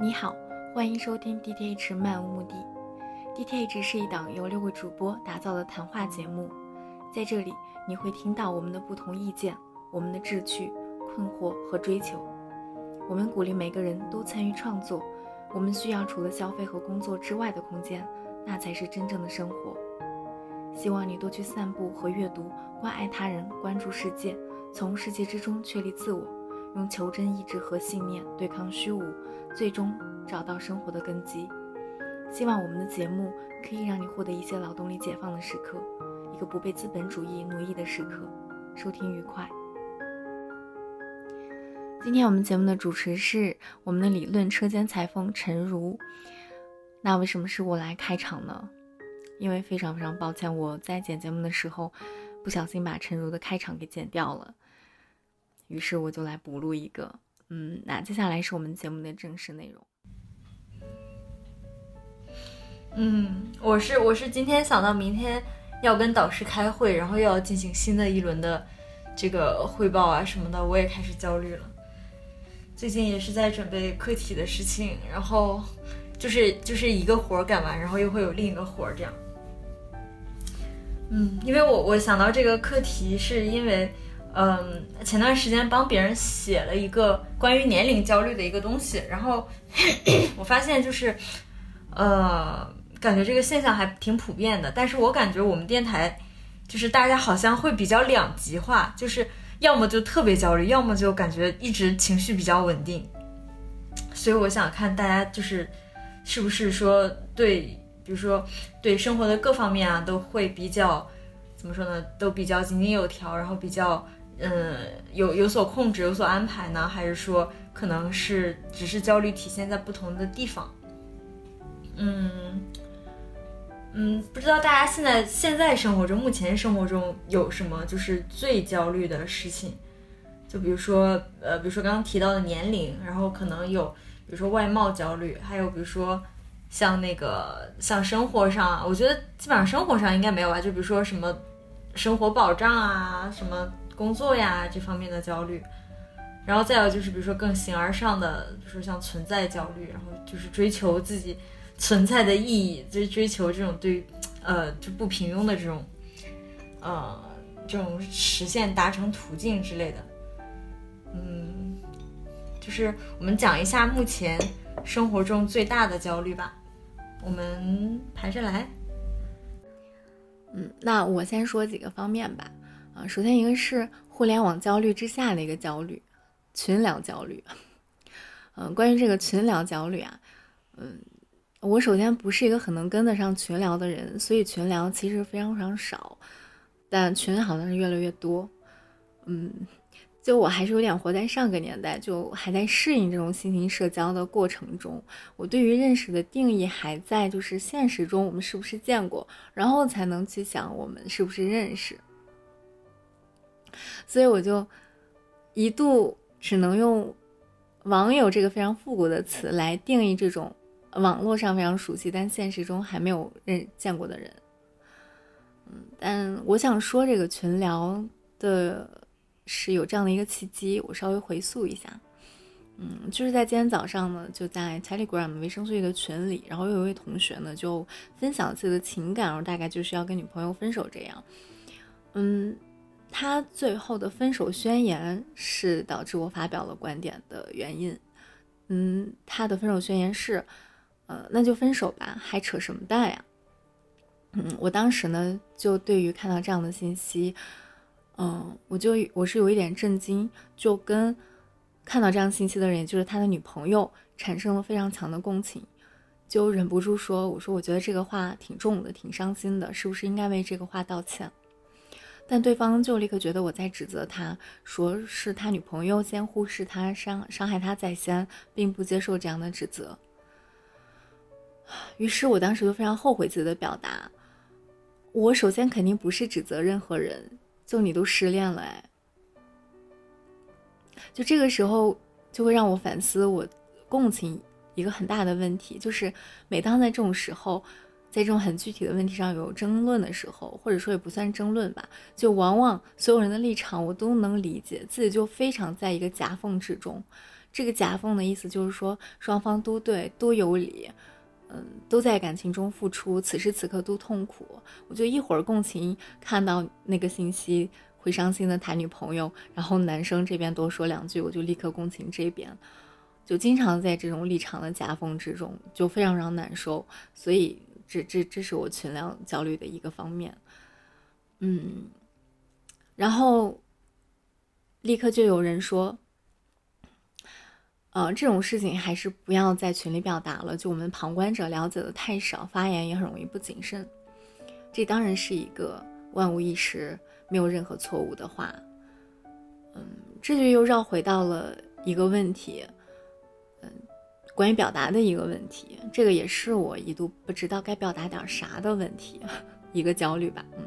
你好，欢迎收听 DTH 漫无目的。DTH 是一档由六位主播打造的谈话节目，在这里你会听到我们的不同意见、我们的志趣、困惑和追求。我们鼓励每个人都参与创作。我们需要除了消费和工作之外的空间，那才是真正的生活。希望你多去散步和阅读，关爱他人，关注世界，从世界之中确立自我，用求真意志和信念对抗虚无。最终找到生活的根基。希望我们的节目可以让你获得一些劳动力解放的时刻，一个不被资本主义奴役的时刻。收听愉快。今天我们节目的主持是我们的理论车间裁缝陈如。那为什么是我来开场呢？因为非常非常抱歉，我在剪节目的时候不小心把陈如的开场给剪掉了，于是我就来补录一个。嗯，那接下来是我们节目的正式内容。嗯，我是我是今天想到明天要跟导师开会，然后又要进行新的一轮的这个汇报啊什么的，我也开始焦虑了。最近也是在准备课题的事情，然后就是就是一个活儿干完，然后又会有另一个活儿这样。嗯，因为我我想到这个课题是因为。嗯，前段时间帮别人写了一个关于年龄焦虑的一个东西，然后 我发现就是，呃，感觉这个现象还挺普遍的。但是我感觉我们电台就是大家好像会比较两极化，就是要么就特别焦虑，要么就感觉一直情绪比较稳定。所以我想看大家就是是不是说对，比如说对生活的各方面啊都会比较怎么说呢？都比较井井有条，然后比较。嗯，有有所控制，有所安排呢，还是说可能是只是焦虑体现在不同的地方？嗯嗯，不知道大家现在现在生活中，目前生活中有什么就是最焦虑的事情？就比如说，呃，比如说刚刚提到的年龄，然后可能有，比如说外貌焦虑，还有比如说像那个像生活上，我觉得基本上生活上应该没有吧？就比如说什么生活保障啊，什么。工作呀这方面的焦虑，然后再有就是比如说更形而上的，比如说像存在焦虑，然后就是追求自己存在的意义，追追求这种对，呃就不平庸的这种，呃这种实现达成途径之类的，嗯，就是我们讲一下目前生活中最大的焦虑吧，我们排着来，嗯，那我先说几个方面吧。啊，首先一个是互联网焦虑之下的一个焦虑，群聊焦虑。嗯，关于这个群聊焦虑啊，嗯，我首先不是一个很能跟得上群聊的人，所以群聊其实非常非常少，但群好像是越来越多。嗯，就我还是有点活在上个年代，就还在适应这种新型社交的过程中。我对于认识的定义还在就是现实中我们是不是见过，然后才能去想我们是不是认识。所以我就一度只能用“网友”这个非常复古的词来定义这种网络上非常熟悉但现实中还没有认见过的人。嗯，但我想说这个群聊的是有这样的一个契机，我稍微回溯一下。嗯，就是在今天早上呢，就在 Telegram 维生素 E 的群里，然后有一位同学呢就分享自己的情感，然后大概就是要跟女朋友分手这样。嗯。他最后的分手宣言是导致我发表了观点的原因。嗯，他的分手宣言是，呃，那就分手吧，还扯什么淡呀？嗯，我当时呢，就对于看到这样的信息，嗯，我就我是有一点震惊，就跟看到这样信息的人，就是他的女朋友，产生了非常强的共情，就忍不住说，我说我觉得这个话挺重的，挺伤心的，是不是应该为这个话道歉？但对方就立刻觉得我在指责他，说是他女朋友先忽视他，伤伤害他在先，并不接受这样的指责。于是我当时就非常后悔自己的表达。我首先肯定不是指责任何人，就你都失恋了哎，就这个时候就会让我反思我共情一个很大的问题，就是每当在这种时候。在这种很具体的问题上有争论的时候，或者说也不算争论吧，就往往所有人的立场我都能理解，自己就非常在一个夹缝之中，这个夹缝的意思就是说双方都对，都有理，嗯，都在感情中付出，此时此刻都痛苦。我就一会儿共情看到那个信息会伤心的谈女朋友，然后男生这边多说两句，我就立刻共情这边，就经常在这种立场的夹缝之中，就非常非常难受。所以这这这是我群量焦虑的一个方面，嗯，然后立刻就有人说。呃，这种事情还是不要在群里表达了。就我们旁观者了解的太少，发言也很容易不谨慎。这当然是一个万无一失、没有任何错误的话。嗯，这就又绕回到了一个问题，关于表达的一个问题。这个也是我一度不知道该表达点啥的问题，一个焦虑吧。嗯，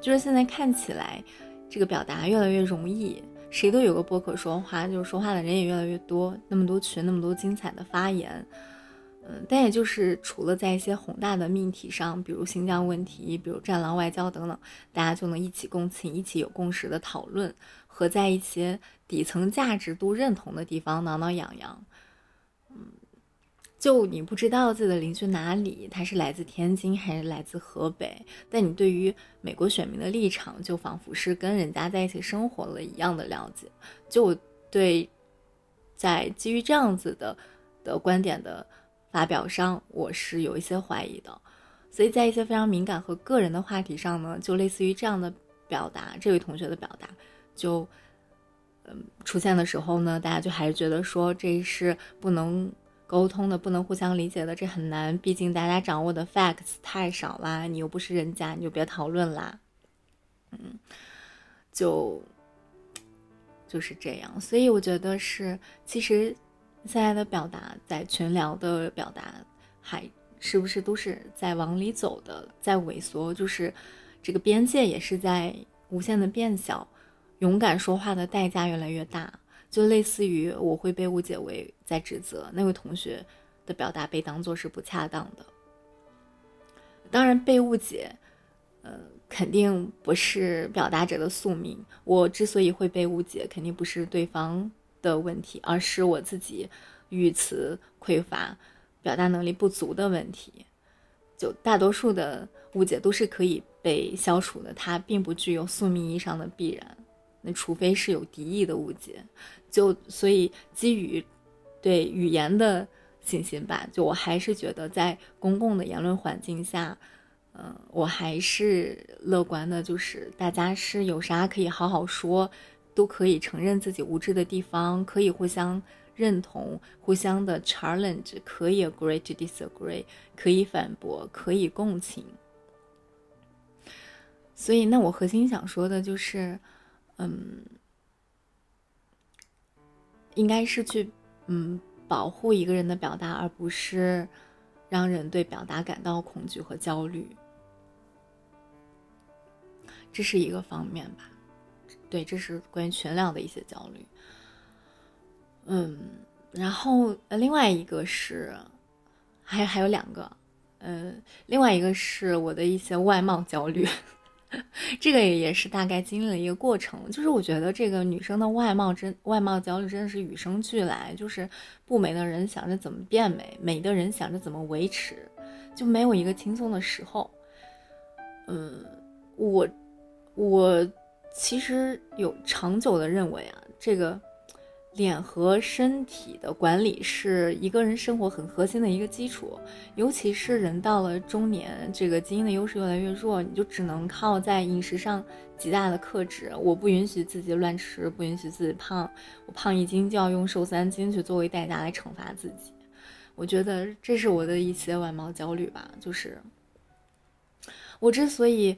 就是现在看起来，这个表达越来越容易。谁都有个播客说话，就是说话的人也越来越多，那么多群，那么多精彩的发言，嗯，但也就是除了在一些宏大的命题上，比如新疆问题，比如战狼外交等等，大家就能一起共情，一起有共识的讨论，和在一些底层价值都认同的地方挠挠痒痒。就你不知道自己的邻居哪里，他是来自天津还是来自河北，但你对于美国选民的立场，就仿佛是跟人家在一起生活了一样的了解。就我对，在基于这样子的的观点的发表上，我是有一些怀疑的。所以在一些非常敏感和个人的话题上呢，就类似于这样的表达，这位同学的表达，就嗯出现的时候呢，大家就还是觉得说这是不能。沟通的不能互相理解的，这很难。毕竟大家掌握的 facts 太少啦，你又不是人家，你就别讨论啦。嗯，就就是这样。所以我觉得是，其实现在的表达，在群聊的表达，还是不是都是在往里走的，在萎缩，就是这个边界也是在无限的变小，勇敢说话的代价越来越大。就类似于我会被误解为在指责那位同学的表达被当做是不恰当的。当然，被误解，呃，肯定不是表达者的宿命。我之所以会被误解，肯定不是对方的问题，而是我自己语词匮乏、表达能力不足的问题。就大多数的误解都是可以被消除的，它并不具有宿命意义上的必然。那除非是有敌意的误解。就所以基于对语言的信心吧，就我还是觉得在公共的言论环境下，嗯，我还是乐观的，就是大家是有啥可以好好说，都可以承认自己无知的地方，可以互相认同，互相的 challenge，可以 agree to disagree，可以反驳，可以共情。所以，那我核心想说的就是，嗯。应该是去，嗯，保护一个人的表达，而不是让人对表达感到恐惧和焦虑。这是一个方面吧，对，这是关于群聊的一些焦虑。嗯，然后，另外一个是，还还有两个，嗯，另外一个是我的一些外貌焦虑。这个也也是大概经历了一个过程，就是我觉得这个女生的外貌真外貌焦虑真的是与生俱来，就是不美的人想着怎么变美，美的人想着怎么维持，就没有一个轻松的时候。嗯，我我其实有长久的认为啊，这个。脸和身体的管理是一个人生活很核心的一个基础，尤其是人到了中年，这个基因的优势越来越弱，你就只能靠在饮食上极大的克制。我不允许自己乱吃，不允许自己胖，我胖一斤就要用瘦三斤去作为代价来惩罚自己。我觉得这是我的一些外貌焦虑吧，就是我之所以。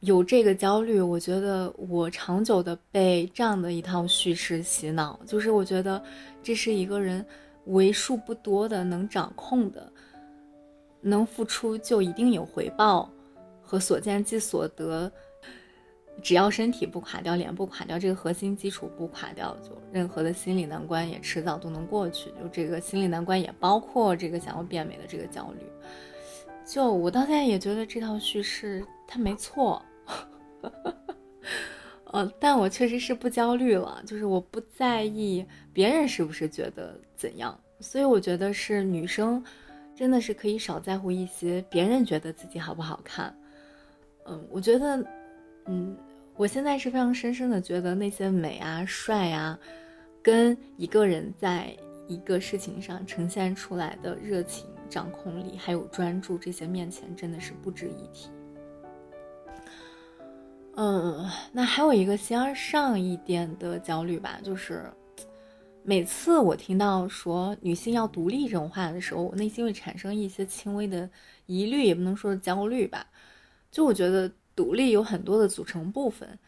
有这个焦虑，我觉得我长久的被这样的一套叙事洗脑，就是我觉得这是一个人为数不多的能掌控的，能付出就一定有回报，和所见即所得，只要身体不垮掉，脸不垮掉，这个核心基础不垮掉，就任何的心理难关也迟早都能过去。就这个心理难关也包括这个想要变美的这个焦虑。就我到现在也觉得这套叙事它没错。呃，但我确实是不焦虑了，就是我不在意别人是不是觉得怎样，所以我觉得是女生真的是可以少在乎一些别人觉得自己好不好看。嗯，我觉得，嗯，我现在是非常深深的觉得那些美啊、帅啊，跟一个人在一个事情上呈现出来的热情、掌控力还有专注这些面前，真的是不值一提。嗯，那还有一个先上一点的焦虑吧，就是每次我听到说女性要独立这种话的时候，我内心会产生一些轻微的疑虑，也不能说是焦虑吧。就我觉得独立有很多的组成部分，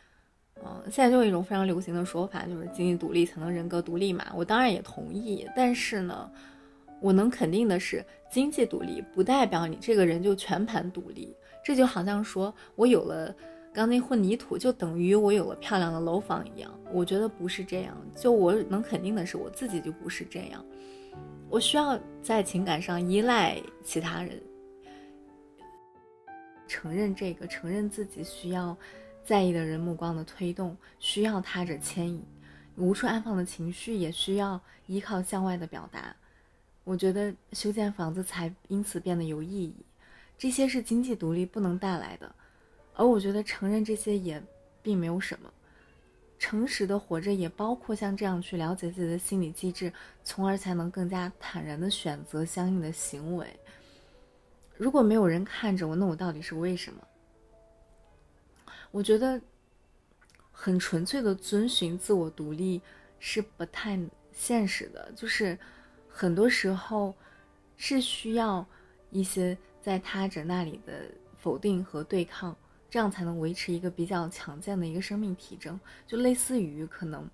嗯，现在就有一种非常流行的说法，就是经济独立才能人格独立嘛。我当然也同意，但是呢，我能肯定的是，经济独立不代表你这个人就全盘独立。这就好像说我有了。钢筋混凝土就等于我有了漂亮的楼房一样，我觉得不是这样。就我能肯定的是，我自己就不是这样。我需要在情感上依赖其他人，承认这个，承认自己需要在意的人目光的推动，需要他者牵引，无处安放的情绪也需要依靠向外的表达。我觉得修建房子才因此变得有意义。这些是经济独立不能带来的。而我觉得承认这些也并没有什么，诚实的活着也包括像这样去了解自己的心理机制，从而才能更加坦然的选择相应的行为。如果没有人看着我，那我到底是为什么？我觉得很纯粹的遵循自我独立是不太现实的，就是很多时候是需要一些在他者那里的否定和对抗。这样才能维持一个比较强健的一个生命体征，就类似于可能，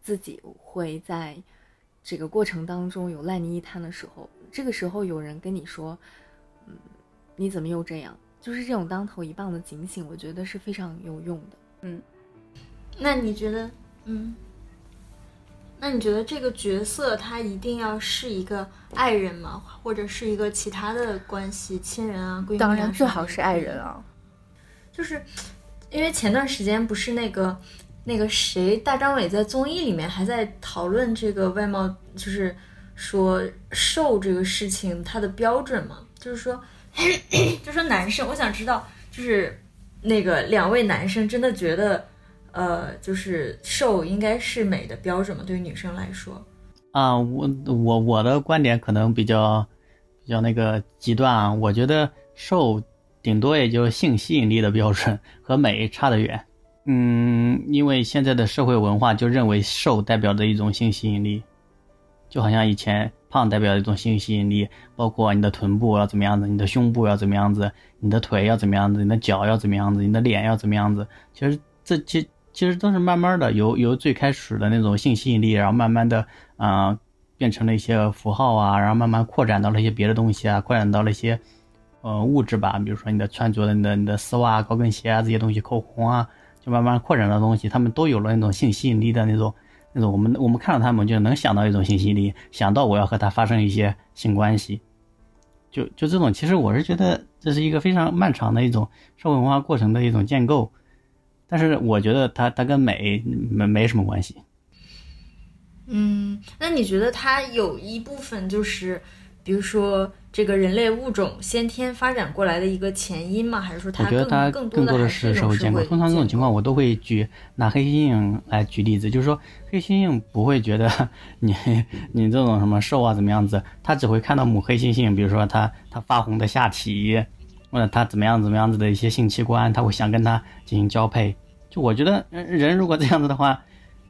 自己会在这个过程当中有烂泥一滩的时候，这个时候有人跟你说，嗯，你怎么又这样？就是这种当头一棒的警醒，我觉得是非常有用的。嗯，那你觉得，嗯，那你觉得这个角色他一定要是一个爱人吗？或者是一个其他的关系，亲人啊，闺蜜？当然最好是爱人啊。就是，因为前段时间不是那个那个谁大张伟在综艺里面还在讨论这个外貌，就是说瘦这个事情它的标准嘛，就是说，就说男生，我想知道，就是那个两位男生真的觉得，呃，就是瘦应该是美的标准吗？对于女生来说？啊，我我我的观点可能比较比较那个极端啊，我觉得瘦。顶多也就性吸引力的标准和美差得远，嗯，因为现在的社会文化就认为瘦代表着一种性吸引力，就好像以前胖代表一种性吸引力，包括你的臀部要怎么样子，你的胸部要怎么样子，你的腿要怎么样子，你的脚要怎么样子，你的脸要怎么样子，其实这其其实都是慢慢的由由最开始的那种性吸引力，然后慢慢的啊变成了一些符号啊，然后慢慢扩展到了一些别的东西啊，扩展到了一些。呃，物质吧，比如说你的穿着的、你的、你的丝袜、高跟鞋啊这些东西，口红啊，就慢慢扩展的东西，他们都有了那种性吸引力的那种、那种，我们我们看到他们就能想到一种性吸引力，想到我要和他发生一些性关系，就就这种，其实我是觉得这是一个非常漫长的一种社会文化过程的一种建构，但是我觉得它它跟美没没什么关系。嗯，那你觉得它有一部分就是，比如说。这个人类物种先天发展过来的一个前因吗？还是说它更更多的是社会建构？通常这种情况，我都会举拿黑猩猩来举例子，就是说黑猩猩不会觉得 你 你这种什么瘦啊怎么样子，它只会看到母黑猩猩，比如说它它发红的下体，或者他怎么样怎么样子的一些性器官，他会想跟他进行交配。就我觉得人如果这样子的话，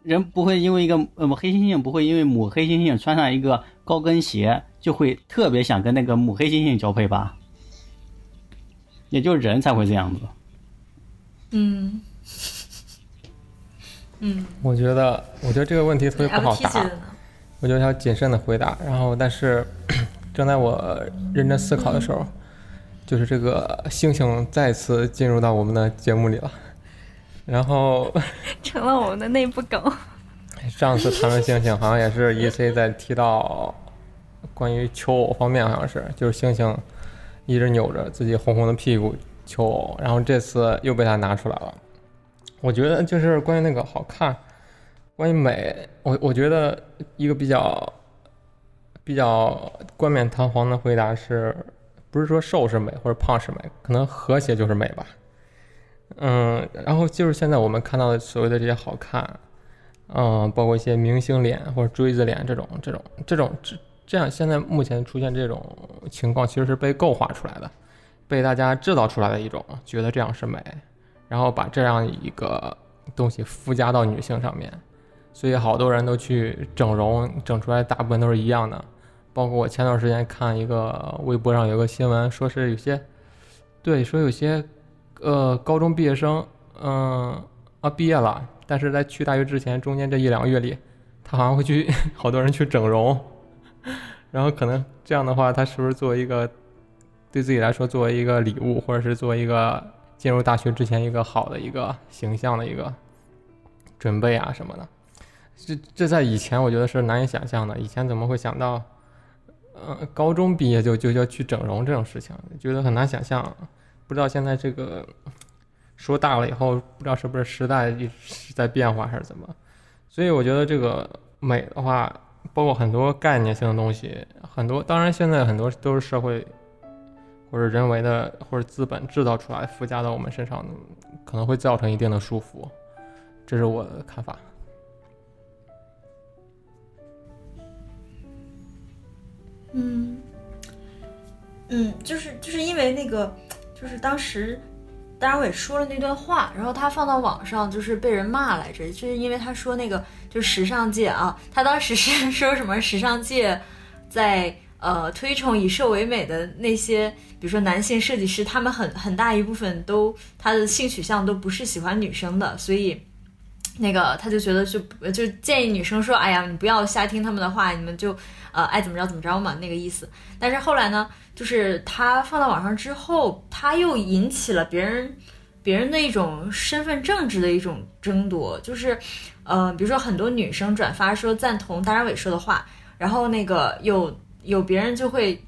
人不会因为一个呃黑猩猩不会因为母黑猩猩穿上一个高跟鞋。就会特别想跟那个母黑猩猩交配吧，也就人才会这样子。嗯，嗯，我觉得，我觉得这个问题特别不好答，我就要谨慎的回答。然后，但是 正在我认真思考的时候，就是这个猩猩再次进入到我们的节目里了，然后 成了我们的内部梗。上次谈论猩猩，好像也是 E C 在提到。关于求偶方面，好像是就是猩猩一直扭着自己红红的屁股求偶，然后这次又被他拿出来了。我觉得就是关于那个好看，关于美，我我觉得一个比较比较冠冕堂皇的回答是，不是说瘦是美或者胖是美，可能和谐就是美吧。嗯，然后就是现在我们看到的所谓的这些好看，嗯，包括一些明星脸或者锥子脸这种这种这种这这样，现在目前出现这种情况，其实是被构画出来的，被大家制造出来的一种觉得这样是美，然后把这样一个东西附加到女性上面，所以好多人都去整容，整出来大部分都是一样的。包括我前段时间看一个微博上有个新闻，说是有些，对，说有些。呃，高中毕业生，嗯，啊，毕业了，但是在去大学之前，中间这一两个月里，他好像会去，好多人去整容，然后可能这样的话，他是不是作为一个，对自己来说作为一个礼物，或者是作为一个进入大学之前一个好的一个形象的一个准备啊什么的，这这在以前我觉得是难以想象的，以前怎么会想到，呃，高中毕业就就要去整容这种事情，觉得很难想象。不知道现在这个说大了以后，不知道是不是时代一直在变化还是怎么，所以我觉得这个美的话，包括很多概念性的东西，很多当然现在很多都是社会或者人为的或者资本制造出来附加到我们身上，可能会造成一定的束缚，这是我的看法。嗯嗯，就是就是因为那个。就是当时，当然我也说了那段话，然后他放到网上就是被人骂来着，就是因为他说那个就时尚界啊，他当时是说什么时尚界在呃推崇以瘦为美的那些，比如说男性设计师，他们很很大一部分都他的性取向都不是喜欢女生的，所以那个他就觉得就就建议女生说，哎呀，你不要瞎听他们的话，你们就呃爱怎么着怎么着嘛那个意思。但是后来呢？就是他放到网上之后，他又引起了别人，别人的一种身份政治的一种争夺。就是，呃，比如说很多女生转发说赞同大张伟说的话，然后那个有有别人就会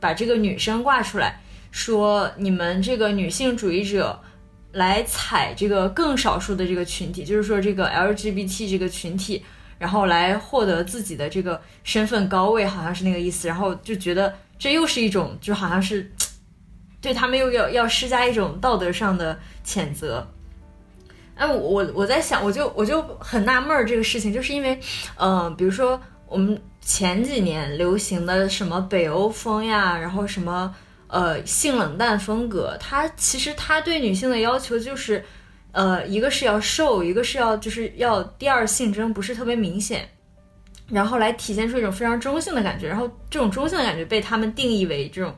把这个女生挂出来，说你们这个女性主义者来踩这个更少数的这个群体，就是说这个 LGBT 这个群体，然后来获得自己的这个身份高位，好像是那个意思。然后就觉得。这又是一种，就好像是对他们又要要施加一种道德上的谴责。哎，我我在想，我就我就很纳闷儿这个事情，就是因为，嗯，比如说我们前几年流行的什么北欧风呀，然后什么呃性冷淡风格，它其实它对女性的要求就是，呃，一个是要瘦，一个是要就是要第二性征不是特别明显。然后来体现出一种非常中性的感觉，然后这种中性的感觉被他们定义为这种，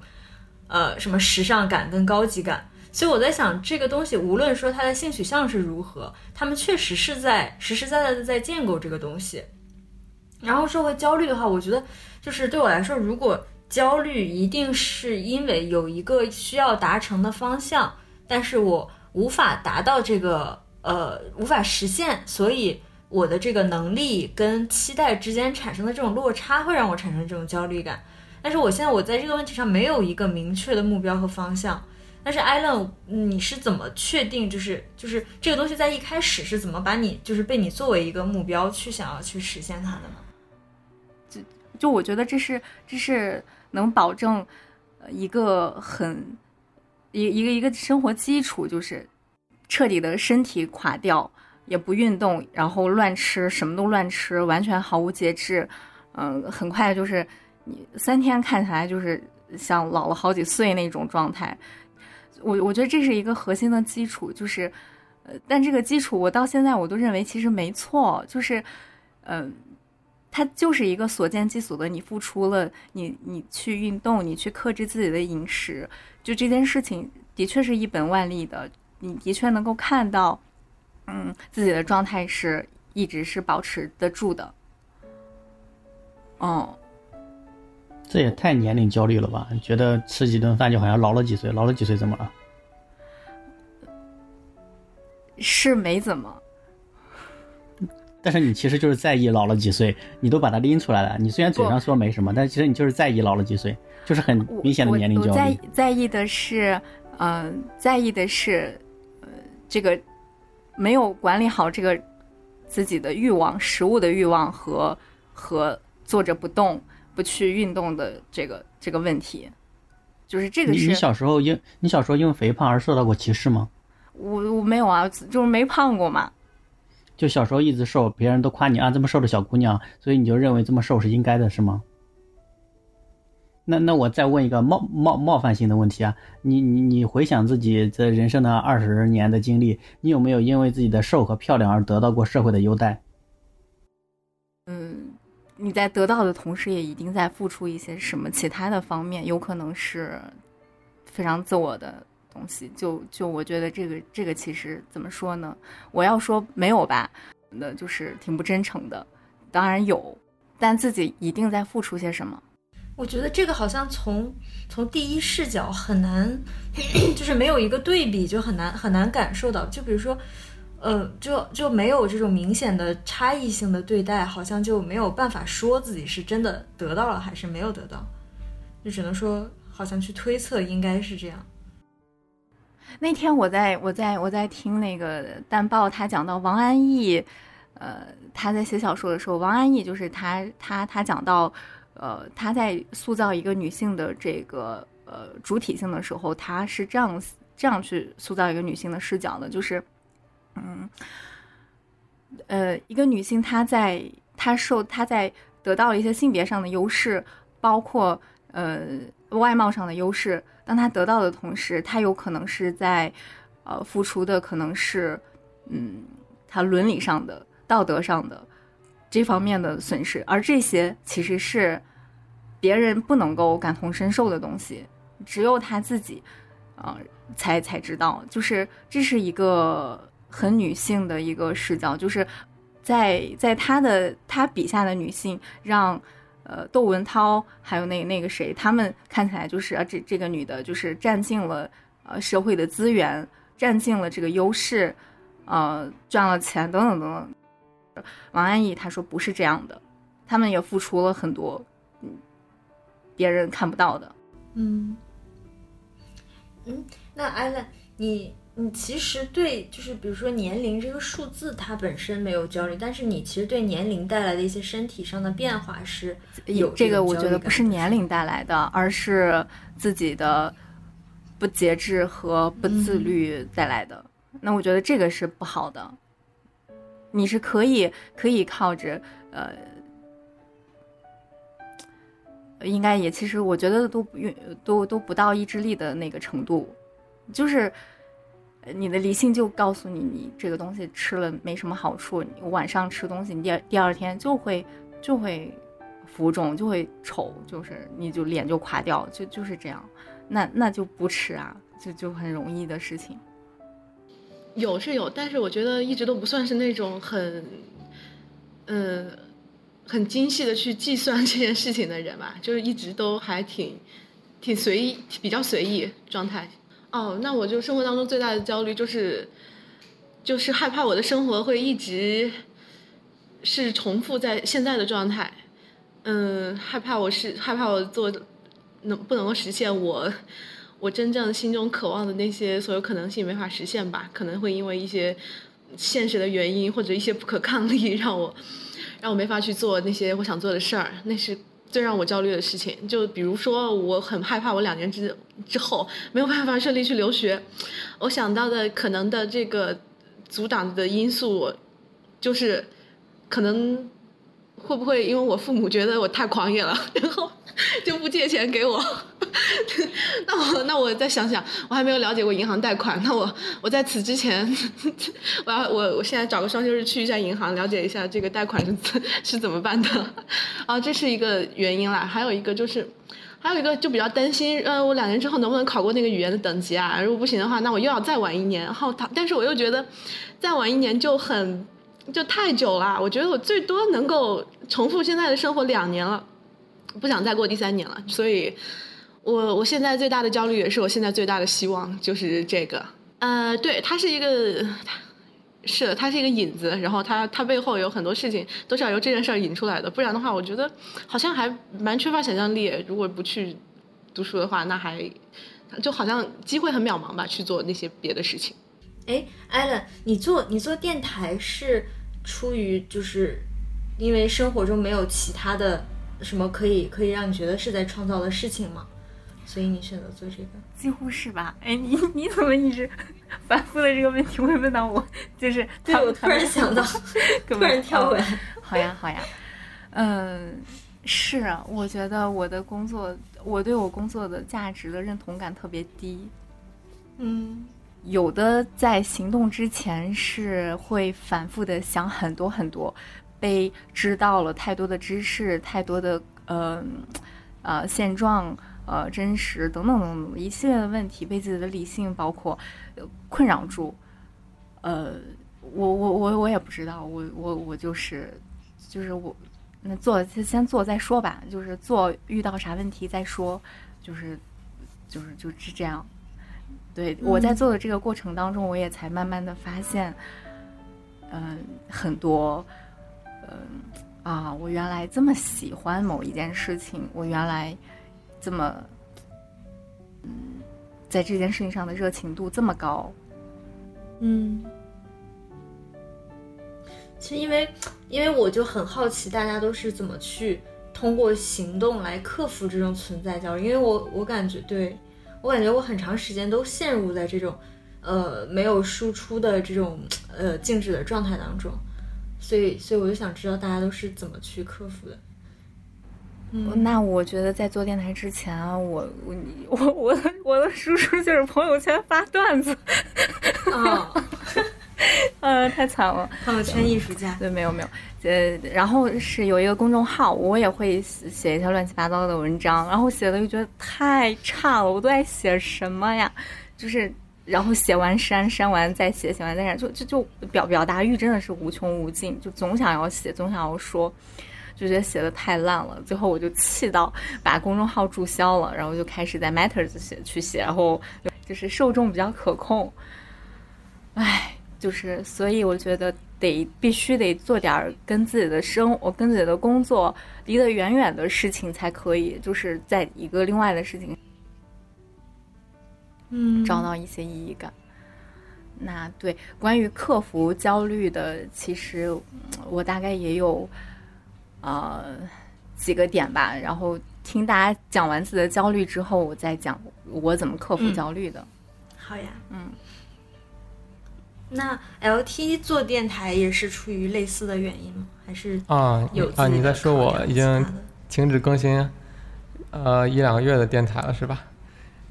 呃，什么时尚感跟高级感。所以我在想，这个东西无论说他的性取向是如何，他们确实是在实实在在的在建构这个东西。然后社会焦虑的话，我觉得就是对我来说，如果焦虑一定是因为有一个需要达成的方向，但是我无法达到这个，呃，无法实现，所以。我的这个能力跟期待之间产生的这种落差，会让我产生这种焦虑感。但是我现在我在这个问题上没有一个明确的目标和方向。但是艾伦，你是怎么确定，就是就是这个东西在一开始是怎么把你就是被你作为一个目标去想要去实现它的呢？就就我觉得这是这是能保证一个很一一个一个生活基础，就是彻底的身体垮掉。也不运动，然后乱吃，什么都乱吃，完全毫无节制，嗯，很快就是你三天看起来就是像老了好几岁那种状态。我我觉得这是一个核心的基础，就是，呃，但这个基础我到现在我都认为其实没错，就是，嗯，它就是一个所见即所得，你付出了，你你去运动，你去克制自己的饮食，就这件事情的确是一本万利的，你的确能够看到。嗯，自己的状态是一直是保持得住的。哦，这也太年龄焦虑了吧？觉得吃几顿饭就好像老了几岁，老了几岁怎么了？是没怎么。但是你其实就是在意老了几岁，你都把它拎出来了。你虽然嘴上说没什么，但其实你就是在意老了几岁，就是很明显的年龄焦虑。在在意的是，嗯，在意的是，呃，这个。没有管理好这个自己的欲望、食物的欲望和和坐着不动、不去运动的这个这个问题，就是这个是。你小时候因你小时候因为肥胖而受到过歧视吗？我我没有啊，就是没胖过嘛。就小时候一直瘦，别人都夸你啊，这么瘦的小姑娘，所以你就认为这么瘦是应该的，是吗？那那我再问一个冒冒冒犯性的问题啊，你你你回想自己这人生的二十年的经历，你有没有因为自己的瘦和漂亮而得到过社会的优待？嗯，你在得到的同时，也一定在付出一些什么其他的方面，有可能是非常自我的。东西就就我觉得这个这个其实怎么说呢？我要说没有吧，那就是挺不真诚的。当然有，但自己一定在付出些什么。我觉得这个好像从从第一视角很难，就是没有一个对比就很难很难感受到。就比如说，呃，就就没有这种明显的差异性的对待，好像就没有办法说自己是真的得到了还是没有得到，就只能说好像去推测应该是这样。那天我在我在我在听那个淡报，他讲到王安忆，呃，他在写小说的时候，王安忆就是他他他讲到，呃，他在塑造一个女性的这个呃主体性的时候，他是这样这样去塑造一个女性的视角的，就是，嗯，呃，一个女性她在她受她在得到了一些性别上的优势，包括呃外貌上的优势。当他得到的同时，他有可能是在，呃，付出的可能是，嗯，他伦理上的、道德上的这方面的损失，而这些其实是别人不能够感同身受的东西，只有他自己，呃，才才知道。就是这是一个很女性的一个视角，就是在在他的他笔下的女性让。呃，窦文涛还有那那个谁，他们看起来就是啊，这这个女的，就是占尽了呃社会的资源，占尽了这个优势，呃，赚了钱等等等等。王安忆她说不是这样的，他们也付出了很多，嗯，别人看不到的。嗯嗯，那艾伦，你。你其实对，就是比如说年龄这个数字，它本身没有焦虑，但是你其实对年龄带来的一些身体上的变化是有这个，我觉得不是年龄带来的，而是自己的不节制和不自律带来的。那我觉得这个是不好的。你是可以可以靠着呃，应该也其实我觉得都不用都都不到意志力的那个程度，就是。你的理性就告诉你，你这个东西吃了没什么好处。你晚上吃东西，你第二第二天就会就会浮肿，就会丑，就是你就脸就垮掉，就就是这样。那那就不吃啊，就就很容易的事情。有是有，但是我觉得一直都不算是那种很，嗯，很精细的去计算这件事情的人吧，就是一直都还挺挺随意，比较随意状态。哦，那我就生活当中最大的焦虑就是，就是害怕我的生活会一直是重复在现在的状态，嗯，害怕我是害怕我做能不能够实现我我真正心中渴望的那些所有可能性没法实现吧？可能会因为一些现实的原因或者一些不可抗力 让我让我没法去做那些我想做的事儿，那是。最让我焦虑的事情，就比如说，我很害怕我两年之之后没有办法顺利去留学。我想到的可能的这个阻挡的因素，就是可能会不会因为我父母觉得我太狂野了，然后就不借钱给我。那我那我再想想，我还没有了解过银行贷款。那我我在此之前，我要我我现在找个双休日去一下银行，了解一下这个贷款是是怎么办的。啊，这是一个原因啦。还有一个就是，还有一个就比较担心，呃，我两年之后能不能考过那个语言的等级啊？如果不行的话，那我又要再晚一年。然后他，但是我又觉得再晚一年就很就太久了。我觉得我最多能够重复现在的生活两年了，不想再过第三年了。所以。我我现在最大的焦虑也是我现在最大的希望就是这个，呃，对，它是一个，是的，它是一个引子，然后它它背后有很多事情都是要由这件事引出来的，不然的话，我觉得好像还蛮缺乏想象力。如果不去读书的话，那还就好像机会很渺茫吧，去做那些别的事情。哎，艾伦，你做你做电台是出于就是因为生活中没有其他的什么可以可以让你觉得是在创造的事情嘛？所以你选择做这个？几乎是吧？哎，你你怎么一直反复的这个问题会问到我？就是 对我突然想到 突然跳回来。好呀，好呀。嗯，是啊，我觉得我的工作，我对我工作的价值的认同感特别低。嗯。有的在行动之前是会反复的想很多很多，被知道了太多的知识，太多的呃呃现状呃真实等等等等一系列的问题，被自己的理性包括困扰住。呃，我我我我也不知道，我我我就是就是我那做先做再说吧，就是做遇到啥问题再说，就是就是就是这样。对，我在做的这个过程当中，我也才慢慢的发现，嗯，很多，嗯啊，我原来这么喜欢某一件事情，我原来这么，嗯，在这件事情上的热情度这么高，嗯，其实因为，因为我就很好奇，大家都是怎么去通过行动来克服这种存在焦虑，因为我我感觉对。我感觉我很长时间都陷入在这种，呃，没有输出的这种呃静止的状态当中，所以，所以我就想知道大家都是怎么去克服的。嗯，那我觉得在做电台之前，我我我我我的输出就是朋友圈发段子。啊，呃，太惨了，朋友圈艺术家。对，没有没有。呃，然后是有一个公众号，我也会写一些乱七八糟的文章，然后写的又觉得太差了，我都在写什么呀？就是，然后写完删，删完再写，写完再删，就就就表表达欲真的是无穷无尽，就总想要写，总想要说，就觉得写的太烂了，最后我就气到把公众号注销了，然后就开始在 Matters 写去写，然后就是受众比较可控，唉，就是所以我觉得。得必须得做点跟自己的生活、跟自己的工作离得远远的事情才可以，就是在一个另外的事情，嗯，找到一些意义感。那对关于克服焦虑的，其实我大概也有呃几个点吧。然后听大家讲完自己的焦虑之后，我再讲我怎么克服焦虑的。好呀，嗯。那 L T 做电台也是出于类似的原因吗？还是啊有啊？你在说我已经停止更新呃一两个月的电台了是吧？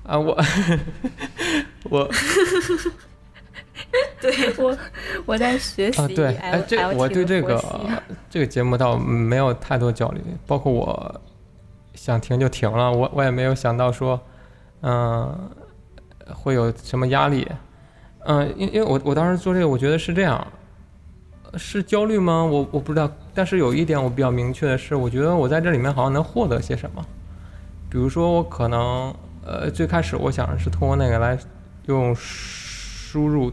啊我 我对我我在学习啊对哎这我对这个这个节目倒没有太多焦虑，包括我想停就停了，我我也没有想到说嗯会有什么压力。嗯，因因为我我当时做这个，我觉得是这样，是焦虑吗？我我不知道。但是有一点我比较明确的是，我觉得我在这里面好像能获得些什么。比如说，我可能呃最开始我想是通过那个来用输入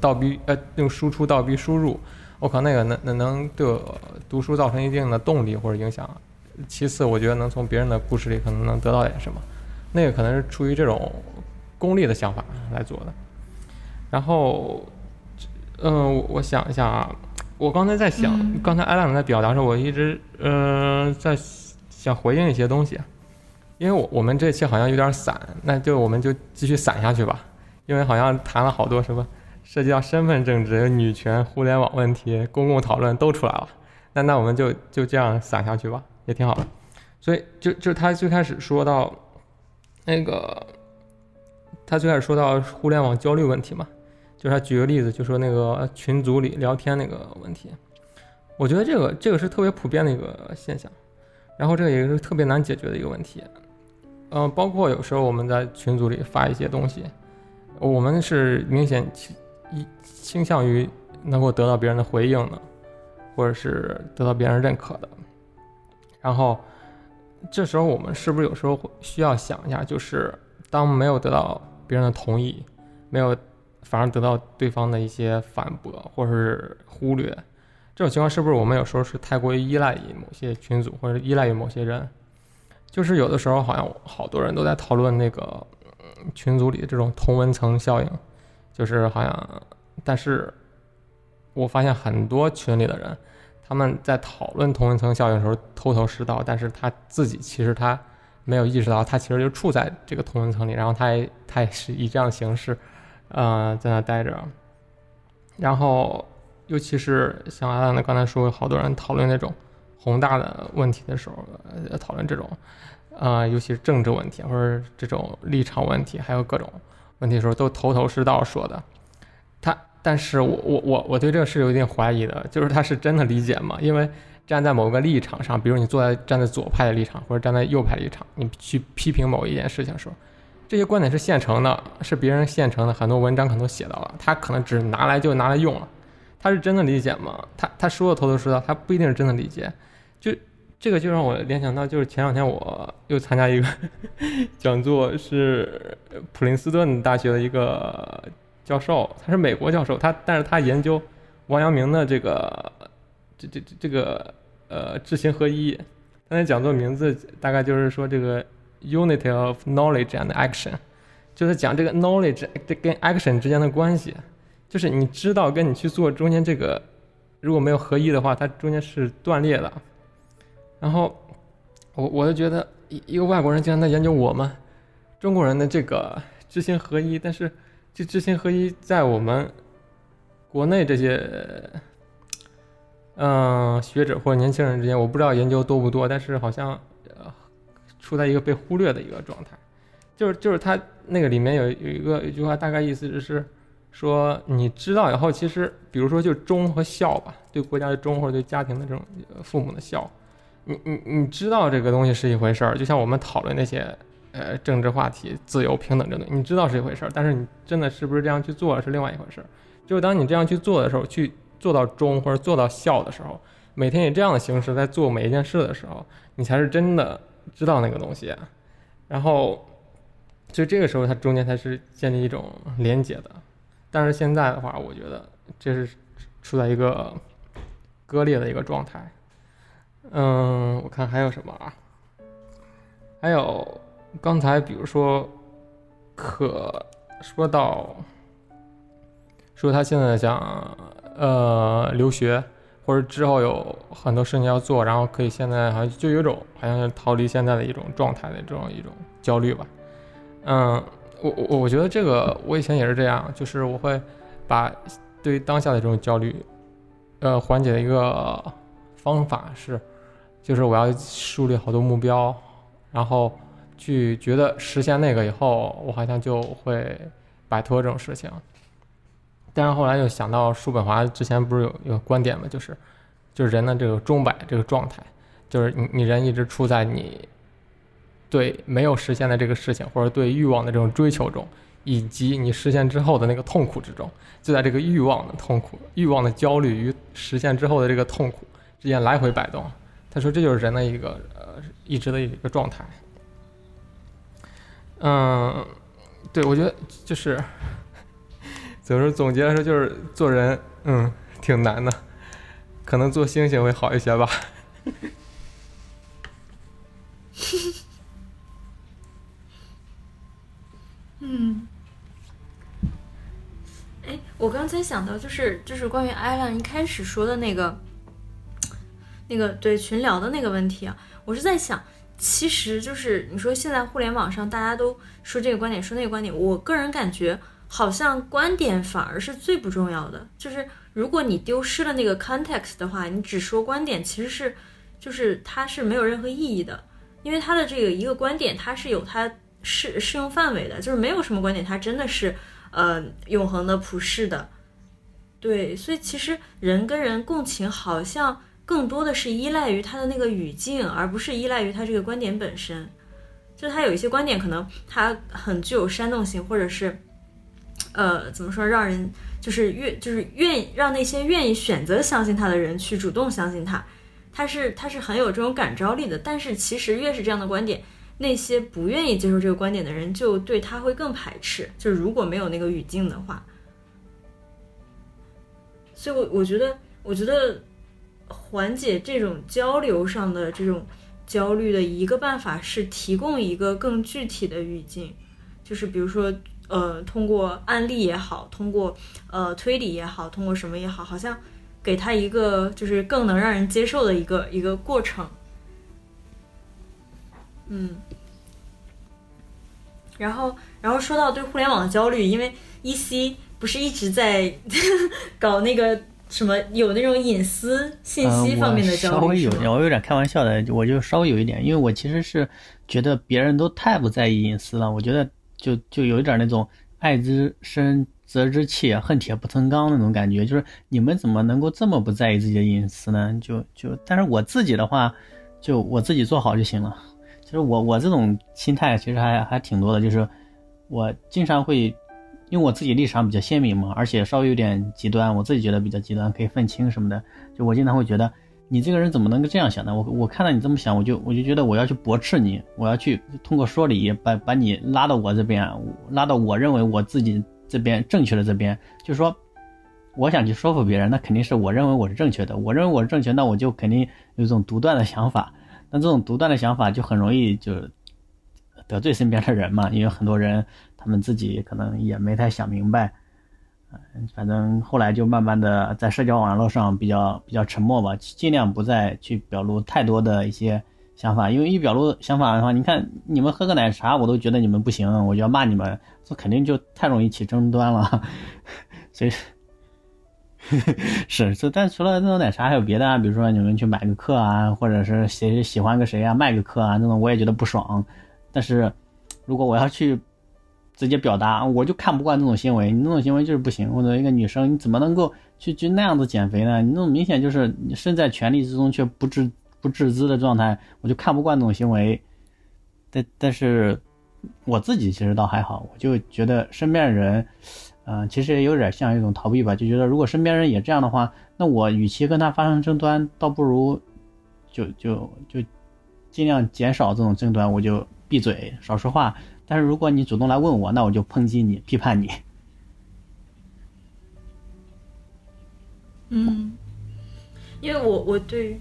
倒逼呃用输出倒逼输入，我靠那个能能能对我读书造成一定的动力或者影响。其次，我觉得能从别人的故事里可能能得到点什么，那个可能是出于这种功利的想法来做的。然后，嗯，我想一下啊，我刚才在想，刚才艾亮在表达时候，我一直嗯在想回应一些东西，因为我我们这期好像有点散，那就我们就继续散下去吧，因为好像谈了好多什么涉及到身份政治、女权、互联网问题、公共讨论都出来了，那那我们就就这样散下去吧，也挺好的。所以就就他最开始说到那个，他最开始说到互联网焦虑问题嘛。就是他举个例子，就说那个群组里聊天那个问题，我觉得这个这个是特别普遍的一个现象，然后这个也是特别难解决的一个问题，嗯，包括有时候我们在群组里发一些东西，我们是明显倾一倾向于能够得到别人的回应的，或者是得到别人认可的，然后这时候我们是不是有时候需要想一下，就是当没有得到别人的同意，没有。反而得到对方的一些反驳或者是忽略，这种情况是不是我们有时候是太过于依赖于某些群组或者依赖于某些人？就是有的时候好像好多人都在讨论那个群组里这种同文层效应，就是好像，但是我发现很多群里的人，他们在讨论同文层效应的时候头头是道，但是他自己其实他没有意识到，他其实就处在这个同文层里，然后他也他也是以这样的形式，呃，在那待着。然后，尤其是像阿兰的刚才说，好多人讨论那种宏大的问题的时候，呃，讨论这种，呃，尤其是政治问题或者这种立场问题，还有各种问题的时候，都头头是道说的。他，但是我我我我对这个是有一点怀疑的，就是他是真的理解吗？因为站在某个立场上，比如你坐在站在左派的立场，或者站在右派立场，你去批评某一件事情的时候。这些观点是现成的，是别人现成的，很多文章可能都写到了，他可能只拿来就拿来用了，他是真的理解吗？他他说的头头是道，他不一定是真的理解。就这个就让我联想到，就是前两天我又参加一个讲座，是普林斯顿大学的一个教授，他是美国教授，他但是他研究王阳明的这个这这这这个呃知行合一，他那讲座名字大概就是说这个。Unity of knowledge and action，就是讲这个 knowledge 跟 action 之间的关系，就是你知道跟你去做中间这个如果没有合一的话，它中间是断裂的。然后我我就觉得一一个外国人竟然在研究我们中国人的这个知行合一，但是这知行合一在我们国内这些嗯学者或者年轻人之间，我不知道研究多不多，但是好像。处在一个被忽略的一个状态，就是就是他那个里面有有一个一句话，大概意思就是说，你知道以后，其实比如说就忠和孝吧，对国家的忠或者对家庭的这种父母的孝，你你你知道这个东西是一回事儿，就像我们讨论那些呃政治话题、自由平等这东西，你知道是一回事儿，但是你真的是不是这样去做是另外一回事儿。就是当你这样去做的时候，去做到忠或者做到孝的时候，每天以这样的形式在做每一件事的时候，你才是真的。知道那个东西，然后就这个时候，它中间才是建立一种连接的。但是现在的话，我觉得这是处在一个割裂的一个状态。嗯，我看还有什么啊？还有刚才比如说，可说到说他现在想呃留学。或者之后有很多事情要做，然后可以现在好像就有种好像是逃离现在的一种状态的这种一种焦虑吧。嗯，我我我觉得这个我以前也是这样，就是我会把对当下的这种焦虑，呃，缓解的一个方法是，就是我要树立好多目标，然后去觉得实现那个以后，我好像就会摆脱这种事情。但是后来又想到叔本华之前不是有有观点嘛，就是，就是人的这个钟摆这个状态，就是你你人一直处在你对没有实现的这个事情，或者对欲望的这种追求中，以及你实现之后的那个痛苦之中，就在这个欲望的痛苦、欲望的焦虑与实现之后的这个痛苦之间来回摆动。他说这就是人的一个呃一直的一个状态。嗯，对，我觉得就是。有时候总结来说，就是做人，嗯，挺难的，可能做星星会好一些吧。嗯，哎，我刚才想到，就是就是关于艾兰一开始说的那个，那个对群聊的那个问题啊，我是在想，其实就是你说现在互联网上大家都说这个观点，说那个观点，我个人感觉。好像观点反而是最不重要的，就是如果你丢失了那个 context 的话，你只说观点其实是，就是它是没有任何意义的，因为它的这个一个观点它是有它适适用范围的，就是没有什么观点它真的是呃永恒的普世的，对，所以其实人跟人共情好像更多的是依赖于他的那个语境，而不是依赖于他这个观点本身，就是他有一些观点可能它很具有煽动性，或者是。呃，怎么说？让人就是愿，就是愿意让那些愿意选择相信他的人去主动相信他，他是他是很有这种感召力的。但是其实越是这样的观点，那些不愿意接受这个观点的人就对他会更排斥。就是如果没有那个语境的话，所以，我我觉得，我觉得缓解这种交流上的这种焦虑的一个办法是提供一个更具体的语境，就是比如说。呃，通过案例也好，通过呃推理也好，通过什么也好，好像给他一个就是更能让人接受的一个一个过程。嗯，然后然后说到对互联网的焦虑，因为 E C 不是一直在 搞那个什么有那种隐私信息方面的焦虑，稍微有点，我有点开玩笑的，我就稍微有一点，因为我其实是觉得别人都太不在意隐私了，我觉得就就有一点那种爱之深责之切，恨铁不成钢那种感觉，就是你们怎么能够这么不在意自己的隐私呢？就就，但是我自己的话，就我自己做好就行了。其实我我这种心态其实还还挺多的，就是我经常会，因为我自己立场比较鲜明嘛，而且稍微有点极端，我自己觉得比较极端，可以愤青什么的。就我经常会觉得，你这个人怎么能够这样想呢？我我看到你这么想，我就我就觉得我要去驳斥你，我要去通过说理把把你拉到我这边，拉到我认为我自己这边正确的这边。就是说，我想去说服别人，那肯定是我认为我是正确的，我认为我是正确，那我就肯定有一种独断的想法。那这种独断的想法就很容易就得罪身边的人嘛，因为很多人他们自己可能也没太想明白，反正后来就慢慢的在社交网络上比较比较沉默吧，尽量不再去表露太多的一些想法，因为一表露想法的话，你看你们喝个奶茶我都觉得你们不行，我就要骂你们，这肯定就太容易起争端了，所以。是 是，但除了那种奶茶，还有别的啊，比如说你们去买个课啊，或者是谁喜欢个谁啊，卖个课啊，那种我也觉得不爽。但是，如果我要去直接表达，我就看不惯这种行为，你那种行为就是不行。或者一个女生，你怎么能够去去那样子减肥呢？你那种明显就是身在权力之中却不自不自知的状态，我就看不惯这种行为。但但是我自己其实倒还好，我就觉得身边人。嗯，其实也有点像一种逃避吧，就觉得如果身边人也这样的话，那我与其跟他发生争端，倒不如就就就尽量减少这种争端，我就闭嘴少说话。但是如果你主动来问我，那我就抨击你、批判你。嗯，因为我我对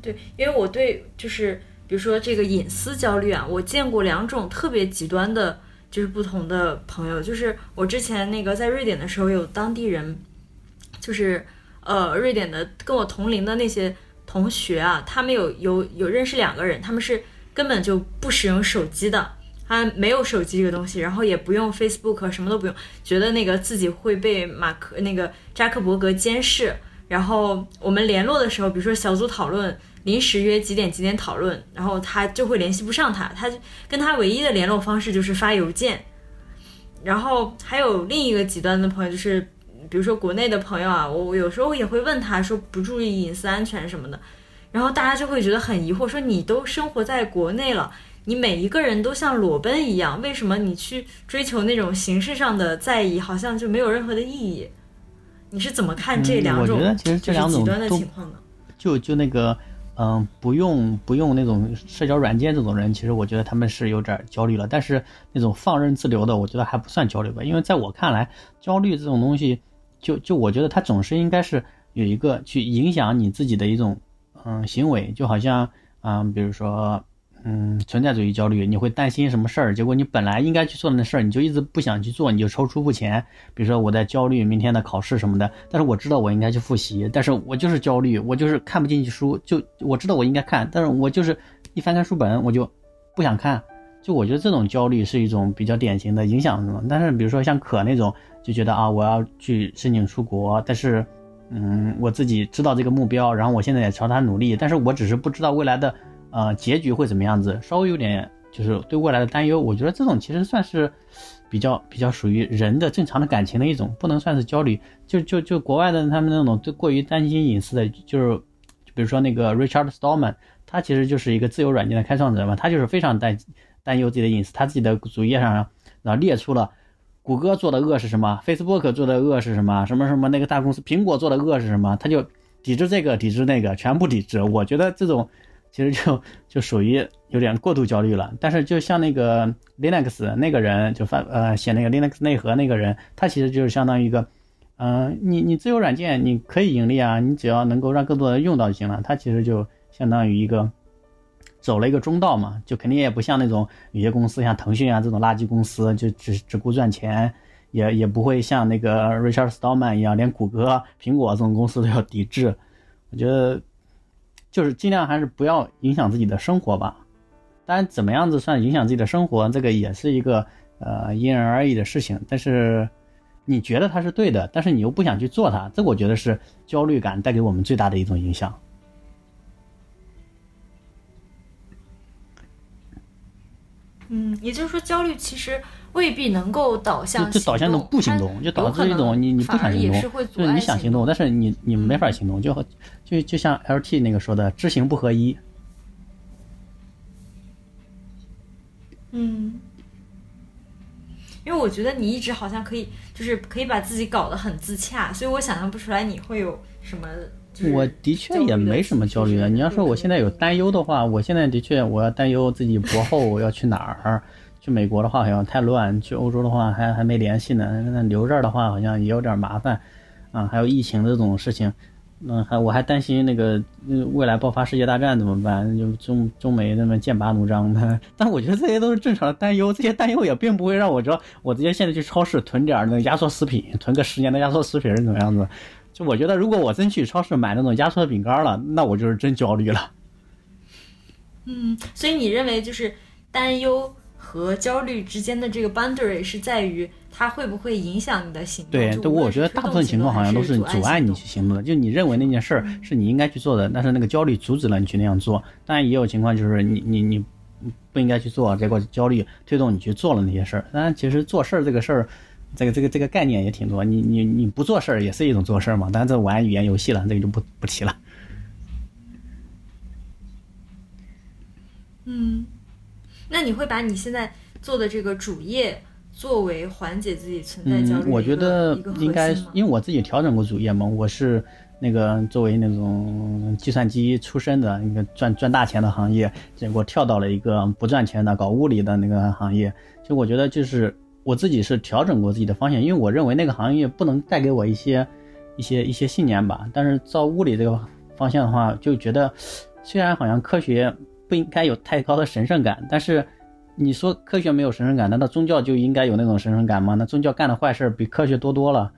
对，因为我对就是比如说这个隐私焦虑啊，我见过两种特别极端的。就是不同的朋友，就是我之前那个在瑞典的时候，有当地人，就是呃瑞典的跟我同龄的那些同学啊，他们有有有认识两个人，他们是根本就不使用手机的，他没有手机这个东西，然后也不用 Facebook，什么都不用，觉得那个自己会被马克那个扎克伯格监视，然后我们联络的时候，比如说小组讨论。临时约几点几点讨论，然后他就会联系不上他，他跟他唯一的联络方式就是发邮件。然后还有另一个极端的朋友，就是比如说国内的朋友啊，我有时候也会问他说不注意隐私安全什么的，然后大家就会觉得很疑惑，说你都生活在国内了，你每一个人都像裸奔一样，为什么你去追求那种形式上的在意，好像就没有任何的意义？你是怎么看这两种就是极端的情况呢？就就那个。嗯，不用不用那种社交软件这种人，其实我觉得他们是有点焦虑了。但是那种放任自流的，我觉得还不算焦虑吧。因为在我看来，焦虑这种东西，就就我觉得它总是应该是有一个去影响你自己的一种嗯行为，就好像嗯，比如说。嗯，存在主义焦虑，你会担心什么事儿？结果你本来应该去做的那事儿，你就一直不想去做，你就踌躇不前。比如说我在焦虑明天的考试什么的，但是我知道我应该去复习，但是我就是焦虑，我就是看不进去书。就我知道我应该看，但是我就是一翻开书本我就不想看。就我觉得这种焦虑是一种比较典型的影响。但是比如说像可那种，就觉得啊我要去申请出国，但是嗯我自己知道这个目标，然后我现在也朝他努力，但是我只是不知道未来的。呃，结局会怎么样子？稍微有点就是对未来的担忧。我觉得这种其实算是比较比较属于人的正常的感情的一种，不能算是焦虑。就就就国外的他们那种对过于担心隐私的，就是比如说那个 Richard Stallman，他其实就是一个自由软件的开创者嘛，他就是非常担担忧自己的隐私。他自己的主页上然后列出了谷歌做的恶是什么，Facebook 做的恶是什么，什么什么那个大公司苹果做的恶是什么，他就抵制这个，抵制那个，全部抵制。我觉得这种。其实就就属于有点过度焦虑了，但是就像那个 Linux 那个人就发呃写那个 Linux 内核那个人，他其实就是相当于一个，嗯，你你自由软件你可以盈利啊，你只要能够让更多人用到就行了。他其实就相当于一个走了一个中道嘛，就肯定也不像那种有些公司，像腾讯啊这种垃圾公司，就只只顾赚钱，也也不会像那个 Richard Stallman 一样，连谷歌、苹果这种公司都要抵制。我觉得就是尽量还是不要影响自己的生活吧。当然，怎么样子算影响自己的生活，这个也是一个呃因人而异的事情。但是你觉得它是对的，但是你又不想去做它，这我觉得是焦虑感带给我们最大的一种影响。嗯，也就是说，焦虑其实未必能够导向就导向一种不行动，就导致一种你你不想行动，就是你想行动，但是你你没法行动，就就就像 LT 那个说的，知行不合一。嗯，因为我觉得你一直好像可以，就是可以把自己搞得很自洽，所以我想象不出来你会有什么。我的确也没什么焦虑啊。你要说我现在有担忧的话，我现在的确我要担忧自己博后要去哪儿。去美国的话好像太乱，去欧洲的话还还没联系呢。那留这儿的话好像也有点麻烦啊。还有疫情这种事情，嗯，还我还担心那个未来爆发世界大战怎么办？就中中美那么剑拔弩张的。但我觉得这些都是正常的担忧，这些担忧也并不会让我知道我直接现在去超市囤点那压缩食品，囤个十年的压缩食品是怎么样子。就我觉得，如果我真去超市买那种压缩饼干了，那我就是真焦虑了。嗯，所以你认为就是担忧和焦虑之间的这个 boundary 是在于它会不会影响你的行动？对，对，我觉得大部分情况好像都是阻碍你去行动的。就你认为那件事儿是你应该去做的，但是那个焦虑阻止了你去那样做。当然也有情况就是你你你不应该去做，结果焦虑推动你去做了那些事儿。当然，其实做事儿这个事儿。这个这个这个概念也挺多，你你你不做事儿也是一种做事儿嘛，但是这玩语言游戏了，这个就不不提了。嗯，那你会把你现在做的这个主业作为缓解自己存在焦虑我觉得应该，因为我自己调整过主业嘛，我是那个作为那种计算机出身的，一个赚赚大钱的行业，结果跳到了一个不赚钱的搞物理的那个行业，其实我觉得就是。我自己是调整过自己的方向，因为我认为那个行业不能带给我一些、一些、一些信念吧。但是照物理这个方向的话，就觉得虽然好像科学不应该有太高的神圣感，但是你说科学没有神圣感，难道宗教就应该有那种神圣感吗？那宗教干的坏事比科学多多了。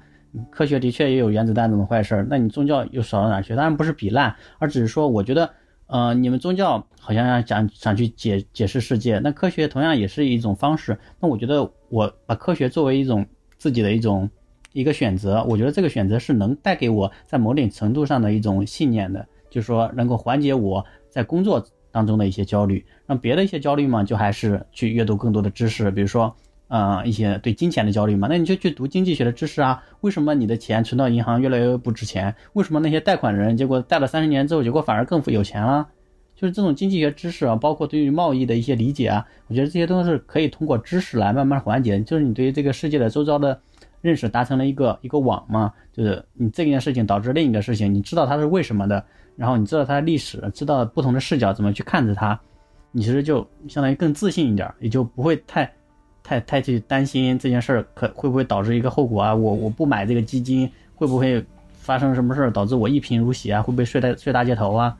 科学的确也有原子弹这种坏事，那你宗教又少到哪去？当然不是比烂，而只是说我觉得。呃，你们宗教好像要讲想去解解释世界，那科学同样也是一种方式。那我觉得我把科学作为一种自己的一种一个选择，我觉得这个选择是能带给我在某种程度上的一种信念的，就是说能够缓解我在工作当中的一些焦虑。让别的一些焦虑嘛，就还是去阅读更多的知识，比如说。呃，一些对金钱的焦虑嘛，那你就去读经济学的知识啊。为什么你的钱存到银行越来越不值钱？为什么那些贷款人结果贷了三十年之后，结果反而更富有钱了？就是这种经济学知识啊，包括对于贸易的一些理解啊，我觉得这些都是可以通过知识来慢慢缓解。就是你对于这个世界的周遭的认识达成了一个一个网嘛，就是你这件事情导致另一个事情，你知道它是为什么的，然后你知道它的历史，知道不同的视角怎么去看着它，你其实就相当于更自信一点，也就不会太。太太去担心这件事儿可会不会导致一个后果啊？我我不买这个基金会不会发生什么事儿导致我一贫如洗啊？会不会睡在睡大街头啊？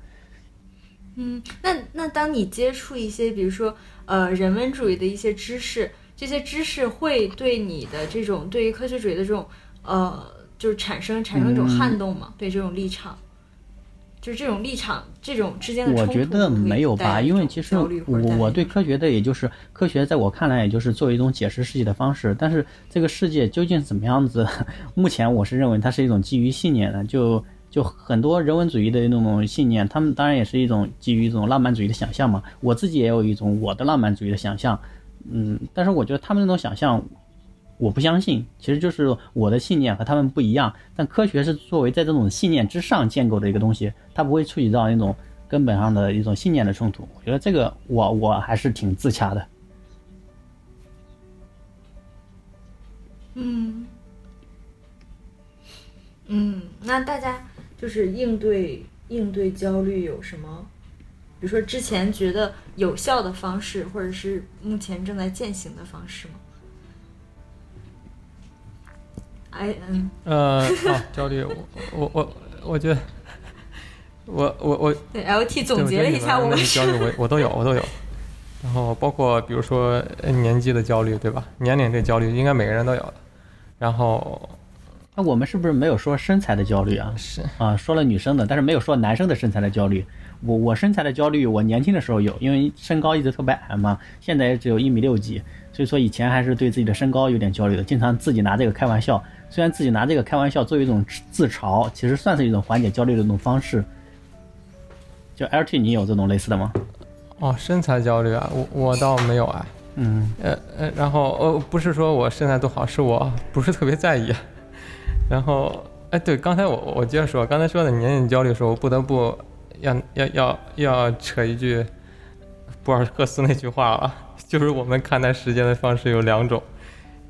嗯，那那当你接触一些比如说呃人文主义的一些知识，这些知识会对你的这种对于科学主义的这种呃就是产生产生一种撼动吗？对这种立场？就是这种立场，这种之间的我觉得没有吧，因为其实我我对科学的，也就是科学，在我看来，也就是作为一种解释世界的方式。但是这个世界究竟怎么样子？目前我是认为它是一种基于信念的，就就很多人文主义的那种信念，他们当然也是一种基于一种浪漫主义的想象嘛。我自己也有一种我的浪漫主义的想象，嗯，但是我觉得他们那种想象。我不相信，其实就是我的信念和他们不一样。但科学是作为在这种信念之上建构的一个东西，它不会触及到那种根本上的一种信念的冲突。我觉得这个我我还是挺自洽的。嗯嗯，那大家就是应对应对焦虑有什么？比如说之前觉得有效的方式，或者是目前正在践行的方式吗？哎，嗯，呃，好焦虑，我我我我觉得我我我对 LT 总结了一下我们焦虑，我我都有我都有。然后包括比如说年纪的焦虑，对吧？年龄这焦虑应该每个人都有的。然后，那我们是不是没有说身材的焦虑啊？是啊，说了女生的，但是没有说男生的身材的焦虑。我我身材的焦虑，我年轻的时候有，因为身高一直特别矮嘛，现在也只有一米六几，所以说以前还是对自己的身高有点焦虑的，经常自己拿这个开玩笑。虽然自己拿这个开玩笑作为一种自嘲，其实算是一种缓解焦虑的一种方式。就 LT，你有这种类似的吗？哦，身材焦虑啊，我我倒没有啊。嗯，呃呃，然后呃，不是说我身材多好，是我不是特别在意。然后，哎，对，刚才我我接着说，刚才说的年龄焦虑的时候，我不得不要要要要扯一句博尔赫斯那句话了，就是我们看待时间的方式有两种，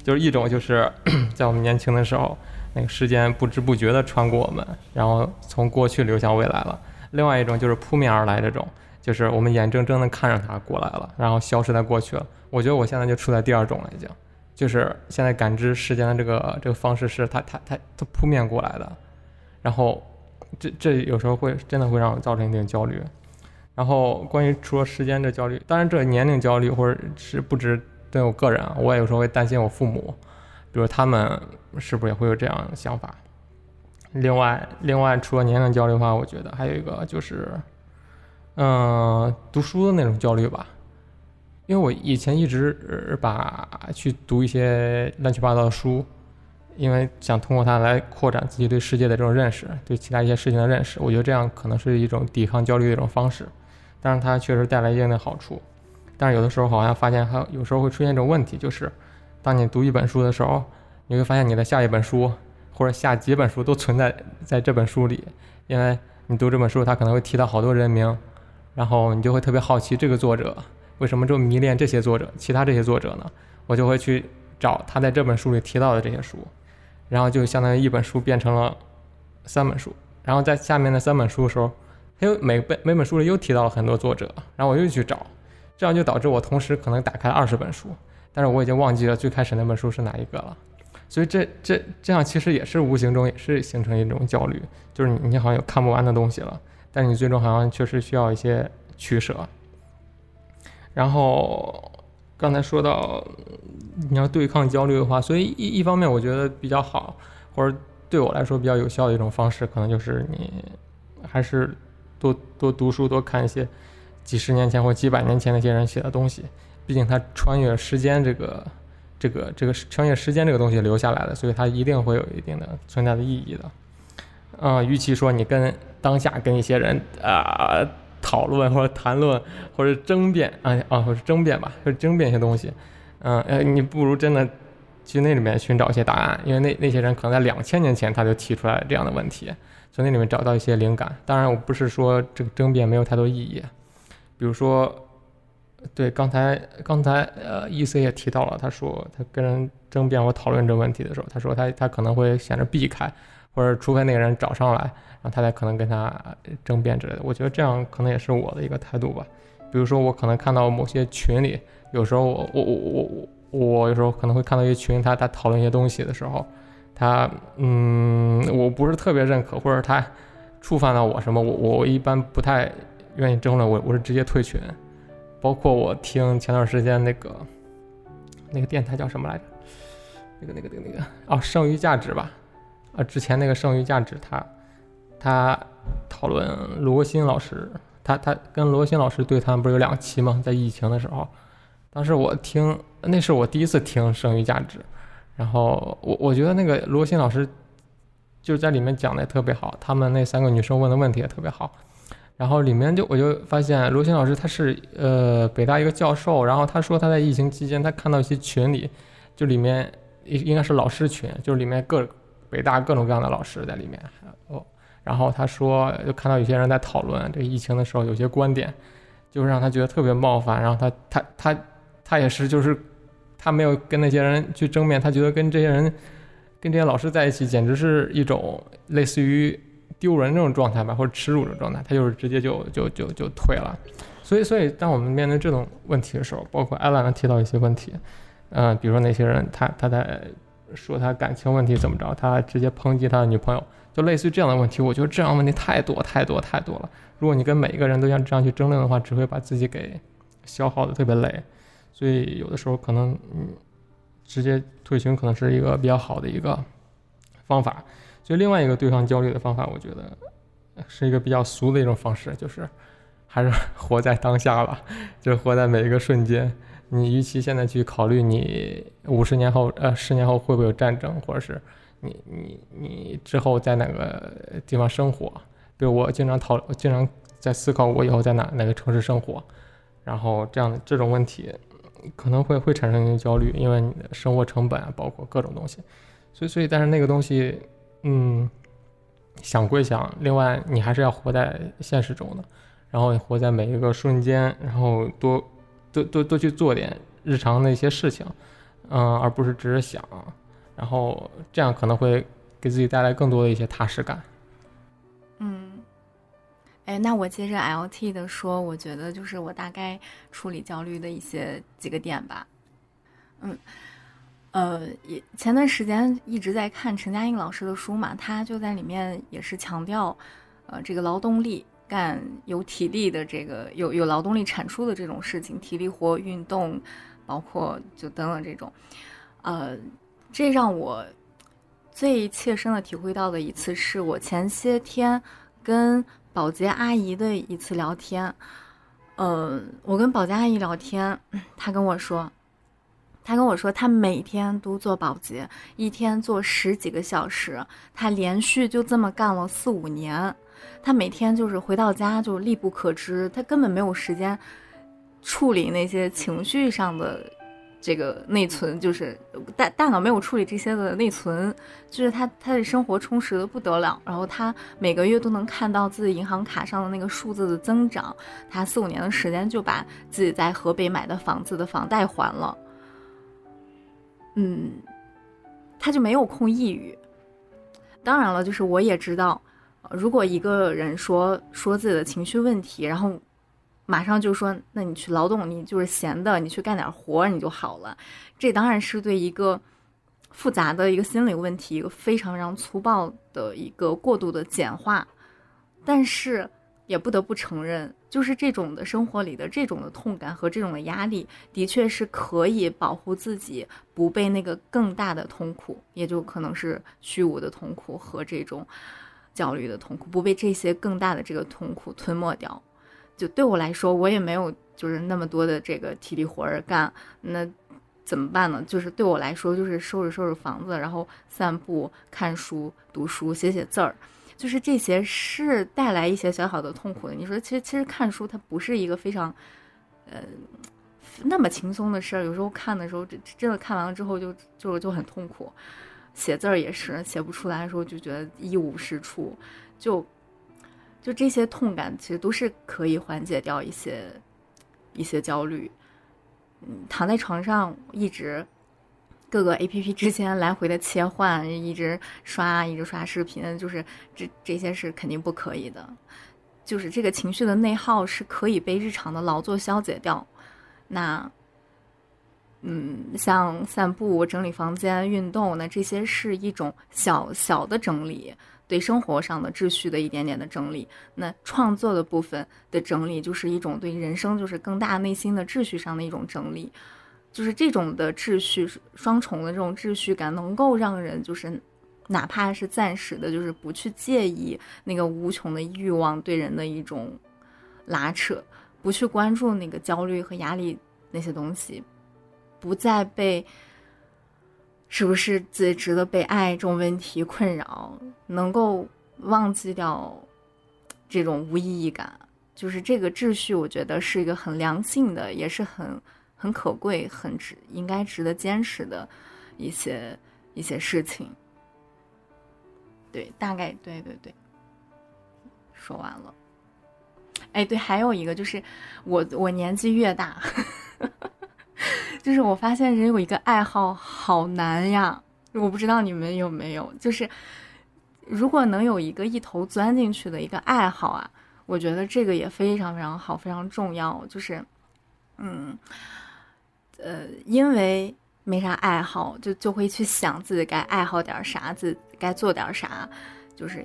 就是一种就是 在我们年轻的时候，那个时间不知不觉的穿过我们，然后从过去流向未来了；另外一种就是扑面而来这种。就是我们眼睁睁的看着它过来了，然后消失在过去了。我觉得我现在就处在第二种了，已经，就是现在感知时间的这个这个方式是它它它它扑面过来的，然后这这有时候会真的会让我造成一定焦虑。然后关于除了时间这焦虑，当然这年龄焦虑或者是不止对我个人啊，我也有时候会担心我父母，比如他们是不是也会有这样的想法。另外另外除了年龄焦虑的话，我觉得还有一个就是。嗯，读书的那种焦虑吧，因为我以前一直把去读一些乱七八糟的书，因为想通过它来扩展自己对世界的这种认识，对其他一些事情的认识。我觉得这样可能是一种抵抗焦虑的一种方式，但是它确实带来一定的好处。但是有的时候好像发现还有时候会出现一种问题，就是当你读一本书的时候，你会发现你的下一本书或者下几本书都存在在这本书里，因为你读这本书，它可能会提到好多人名。然后你就会特别好奇这个作者为什么这么迷恋这些作者，其他这些作者呢？我就会去找他在这本书里提到的这些书，然后就相当于一本书变成了三本书。然后在下面的三本书的时候，他又每本每本书里又提到了很多作者，然后我又去找，这样就导致我同时可能打开二十本书，但是我已经忘记了最开始那本书是哪一个了。所以这这这样其实也是无形中也是形成一种焦虑，就是你你好像有看不完的东西了。但是你最终好像确实需要一些取舍。然后刚才说到你要对抗焦虑的话，所以一一方面我觉得比较好，或者对我来说比较有效的一种方式，可能就是你还是多多读书，多看一些几十年前或几百年前那些人写的东西。毕竟他穿越时间这个这个这个穿越时间这个东西留下来的，所以它一定会有一定的存在的意义的。啊，与其说你跟当下跟一些人啊讨论 或者谈论或者争辩啊啊或者争辩吧，或者争辩一些东西，嗯呃，你不如真的去那里面寻找一些答案，因为那那些人可能在两千年前他就提出来这样的问题，从那里面找到一些灵感。当然，我不是说这个争辩没有太多意义，比如说，对刚才刚才呃，E C 也提到了，他说他跟人争辩或讨论这个问题的时候，他说他他可能会选择避开。或者除非那个人找上来，然后他才可能跟他争辩之类的。我觉得这样可能也是我的一个态度吧。比如说我可能看到某些群里，有时候我我我我我有时候可能会看到一群，他他讨论一些东西的时候，他嗯，我不是特别认可，或者他触犯到我什么，我我一般不太愿意争论，我我是直接退群。包括我听前段时间那个那个电台叫什么来着？那个那个那个那个哦，剩余价值吧。啊，之前那个剩余价值，他他讨论罗新老师，他他跟罗新老师对谈不是有两期吗？在疫情的时候，当时我听，那是我第一次听剩余价值，然后我我觉得那个罗新老师就是在里面讲的也特别好，他们那三个女生问的问题也特别好，然后里面就我就发现罗新老师他是呃北大一个教授，然后他说他在疫情期间他看到一些群里，就里面应应该是老师群，就是里面各。北大各种各样的老师在里面，哦，然后他说，就看到有些人在讨论这个疫情的时候，有些观点，就是让他觉得特别冒犯。然后他他他他也是，就是他没有跟那些人去争辩，他觉得跟这些人跟这些老师在一起，简直是一种类似于丢人这种状态吧，或者耻辱的状态。他就是直接就就就就退了。所以所以当我们面对这种问题的时候，包括艾兰提到一些问题，嗯，比如说那些人他他在。说他感情问题怎么着，他直接抨击他的女朋友，就类似于这样的问题，我觉得这样的问题太多太多太多了。如果你跟每一个人都像这样去争论的话，只会把自己给消耗的特别累。所以有的时候可能，嗯，直接退群可能是一个比较好的一个方法。所以另外一个对抗焦虑的方法，我觉得是一个比较俗的一种方式，就是还是 活在当下吧，就是活在每一个瞬间。你与其现在去考虑你五十年后、呃十年后会不会有战争，或者是你你你之后在哪个地方生活，比如我经常讨，经常在思考我以后在哪哪个城市生活，然后这样的这种问题可能会会产生一些焦虑，因为你的生活成本啊，包括各种东西，所以所以但是那个东西，嗯，想归想，另外你还是要活在现实中的，然后活在每一个瞬间，然后多。多多多去做点日常的一些事情，嗯，而不是只是想，然后这样可能会给自己带来更多的一些踏实感。嗯，哎，那我接着 LT 的说，我觉得就是我大概处理焦虑的一些几个点吧。嗯，呃，也前段时间一直在看陈嘉映老师的书嘛，他就在里面也是强调，呃，这个劳动力。干有体力的这个有有劳动力产出的这种事情，体力活、运动，包括就等等这种，呃，这让我最切身的体会到的一次，是我前些天跟保洁阿姨的一次聊天。嗯，我跟保洁阿姨聊天，她跟我说，她跟我说，她每天都做保洁，一天做十几个小时，她连续就这么干了四五年。他每天就是回到家就力不可支，他根本没有时间处理那些情绪上的这个内存，就是大大脑没有处理这些的内存，就是他他的生活充实的不得了。然后他每个月都能看到自己银行卡上的那个数字的增长，他四五年的时间就把自己在河北买的房子的房贷还了。嗯，他就没有空抑郁。当然了，就是我也知道。如果一个人说说自己的情绪问题，然后马上就说，那你去劳动，你就是闲的，你去干点活你就好了。这当然是对一个复杂的一个心理问题一个非常非常粗暴的一个过度的简化。但是也不得不承认，就是这种的生活里的这种的痛感和这种的压力，的确是可以保护自己不被那个更大的痛苦，也就可能是虚无的痛苦和这种。焦虑的痛苦不被这些更大的这个痛苦吞没掉，就对我来说，我也没有就是那么多的这个体力活儿干，那怎么办呢？就是对我来说，就是收拾收拾房子，然后散步、看书、读书、写写字儿，就是这些是带来一些小小的痛苦的。你说，其实其实看书它不是一个非常，呃，那么轻松的事儿。有时候看的时候，真真的看完了之后，就就就很痛苦。写字儿也是写不出来的时候就觉得一无是处，就就这些痛感其实都是可以缓解掉一些一些焦虑。嗯，躺在床上一直各个 A P P 之间来回的切换，一直刷一直刷视频，就是这这些是肯定不可以的。就是这个情绪的内耗是可以被日常的劳作消解掉。那。嗯，像散步、整理房间、运动，那这些是一种小小的整理，对生活上的秩序的一点点的整理。那创作的部分的整理，就是一种对人生就是更大内心的秩序上的一种整理。就是这种的秩序，双重的这种秩序感，能够让人就是哪怕是暂时的，就是不去介意那个无穷的欲望对人的一种拉扯，不去关注那个焦虑和压力那些东西。不再被是不是自己值得被爱这种问题困扰，能够忘记掉这种无意义感，就是这个秩序，我觉得是一个很良性的，也是很很可贵、很值应该值得坚持的一些一些事情。对，大概对对对，说完了。哎，对，还有一个就是我我年纪越大。就是我发现人有一个爱好好难呀，我不知道你们有没有。就是如果能有一个一头钻进去的一个爱好啊，我觉得这个也非常非常好，非常重要。就是，嗯，呃，因为没啥爱好，就就会去想自己该爱好点啥，自该做点啥。就是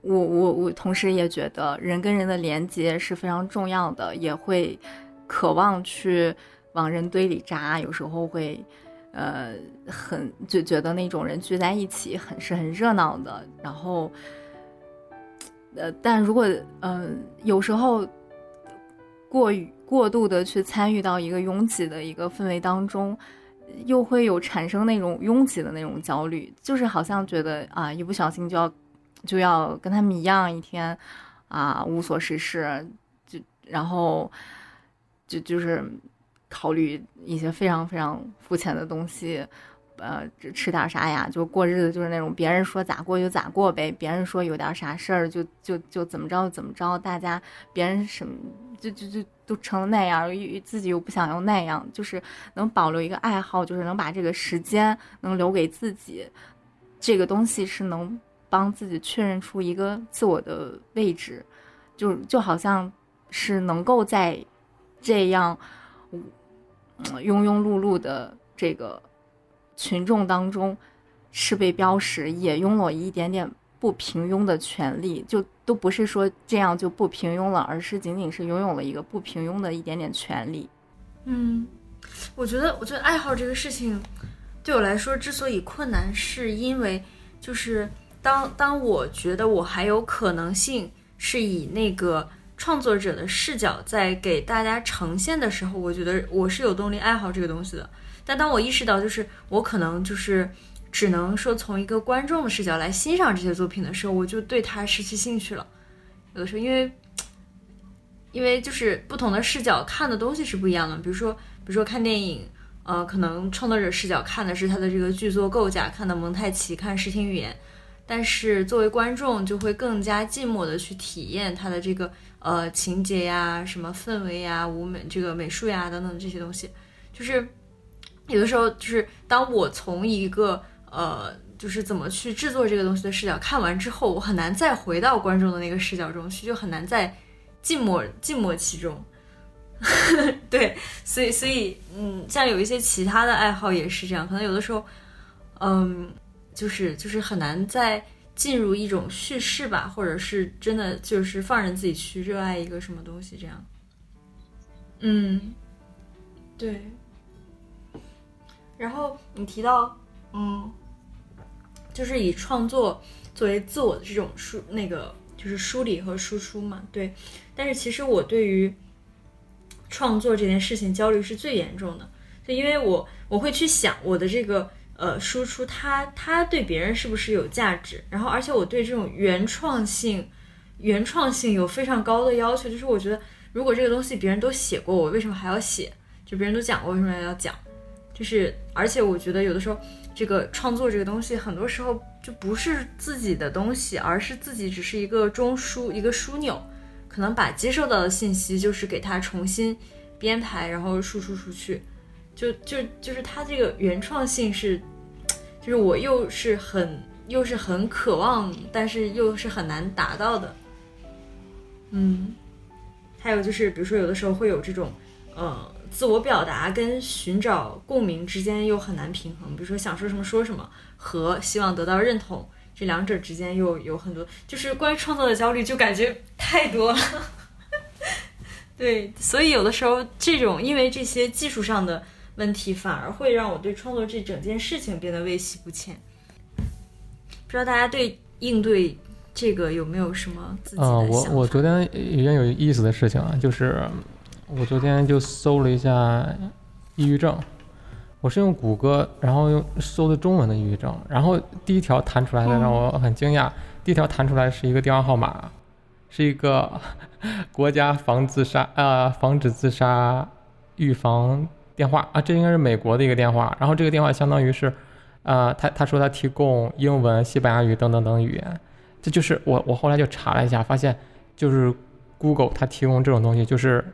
我我我同时也觉得人跟人的连接是非常重要的，也会渴望去往人堆里扎，有时候会呃很就觉得那种人聚在一起很是很热闹的，然后呃但如果嗯有时候过于过度的去参与到一个拥挤的一个氛围当中。又会有产生那种拥挤的那种焦虑，就是好像觉得啊，一不小心就要就要跟他们一样，一天啊无所事事，就然后就就是考虑一些非常非常肤浅的东西，呃，吃点啥呀？就过日子就是那种别人说咋过就咋过呗，别人说有点啥事儿就就就怎么着怎么着，大家别人什么。就就就都成了那样，自己又不想要那样，就是能保留一个爱好，就是能把这个时间能留给自己，这个东西是能帮自己确认出一个自我的位置，就就好像是能够在这样庸庸碌碌的这个群众当中是被标识，也拥有一点点。不平庸的权利，就都不是说这样就不平庸了，而是仅仅是拥有了一个不平庸的一点点权利。嗯，我觉得，我觉得爱好这个事情对我来说之所以困难，是因为就是当当我觉得我还有可能性是以那个创作者的视角在给大家呈现的时候，我觉得我是有动力爱好这个东西的。但当我意识到就是我可能就是。只能说从一个观众的视角来欣赏这些作品的时候，我就对他失去兴趣了。有的时候，因为，因为就是不同的视角看的东西是不一样的。比如说，比如说看电影，呃，可能创作者视角看的是他的这个剧作构架，看的蒙太奇，看视听语言；但是作为观众，就会更加静默的去体验它的这个呃情节呀、什么氛围呀、舞美这个美术呀等等这些东西。就是有的时候，就是当我从一个呃，就是怎么去制作这个东西的视角，看完之后，我很难再回到观众的那个视角中去，就很难再静默静默其中。对，所以所以嗯，像有一些其他的爱好也是这样，可能有的时候，嗯，就是就是很难再进入一种叙事吧，或者是真的就是放任自己去热爱一个什么东西这样。嗯，对。然后你提到嗯。就是以创作作为自我的这种梳那个就是梳理和输出嘛，对。但是其实我对于创作这件事情焦虑是最严重的，就因为我我会去想我的这个呃输出，它它对别人是不是有价值？然后而且我对这种原创性原创性有非常高的要求，就是我觉得如果这个东西别人都写过，我为什么还要写？就别人都讲过，为什么要讲？就是而且我觉得有的时候。这个创作这个东西，很多时候就不是自己的东西，而是自己只是一个中枢，一个枢纽，可能把接受到的信息就是给它重新编排，然后输出出去。就就就是它这个原创性是，就是我又是很又是很渴望，但是又是很难达到的。嗯，还有就是比如说有的时候会有这种，呃。自我表达跟寻找共鸣之间又很难平衡，比如说想说什么说什么和希望得到认同这两者之间又有很多，就是关于创作的焦虑就感觉太多了。对，所以有的时候这种因为这些技术上的问题，反而会让我对创作这整件事情变得畏喜不前。不知道大家对应对这个有没有什么自己的想法？我我昨天有件有意思的事情啊，就是。我昨天就搜了一下抑郁症，我是用谷歌，然后用搜的中文的抑郁症，然后第一条弹出来的让我很惊讶，第一条弹出来是一个电话号码，是一个 国家防自杀啊防止自杀预防电话啊，这应该是美国的一个电话，然后这个电话相当于是，啊他他说他提供英文、西班牙语等等等语言，这就是我我后来就查了一下，发现就是 Google 它提供这种东西就是。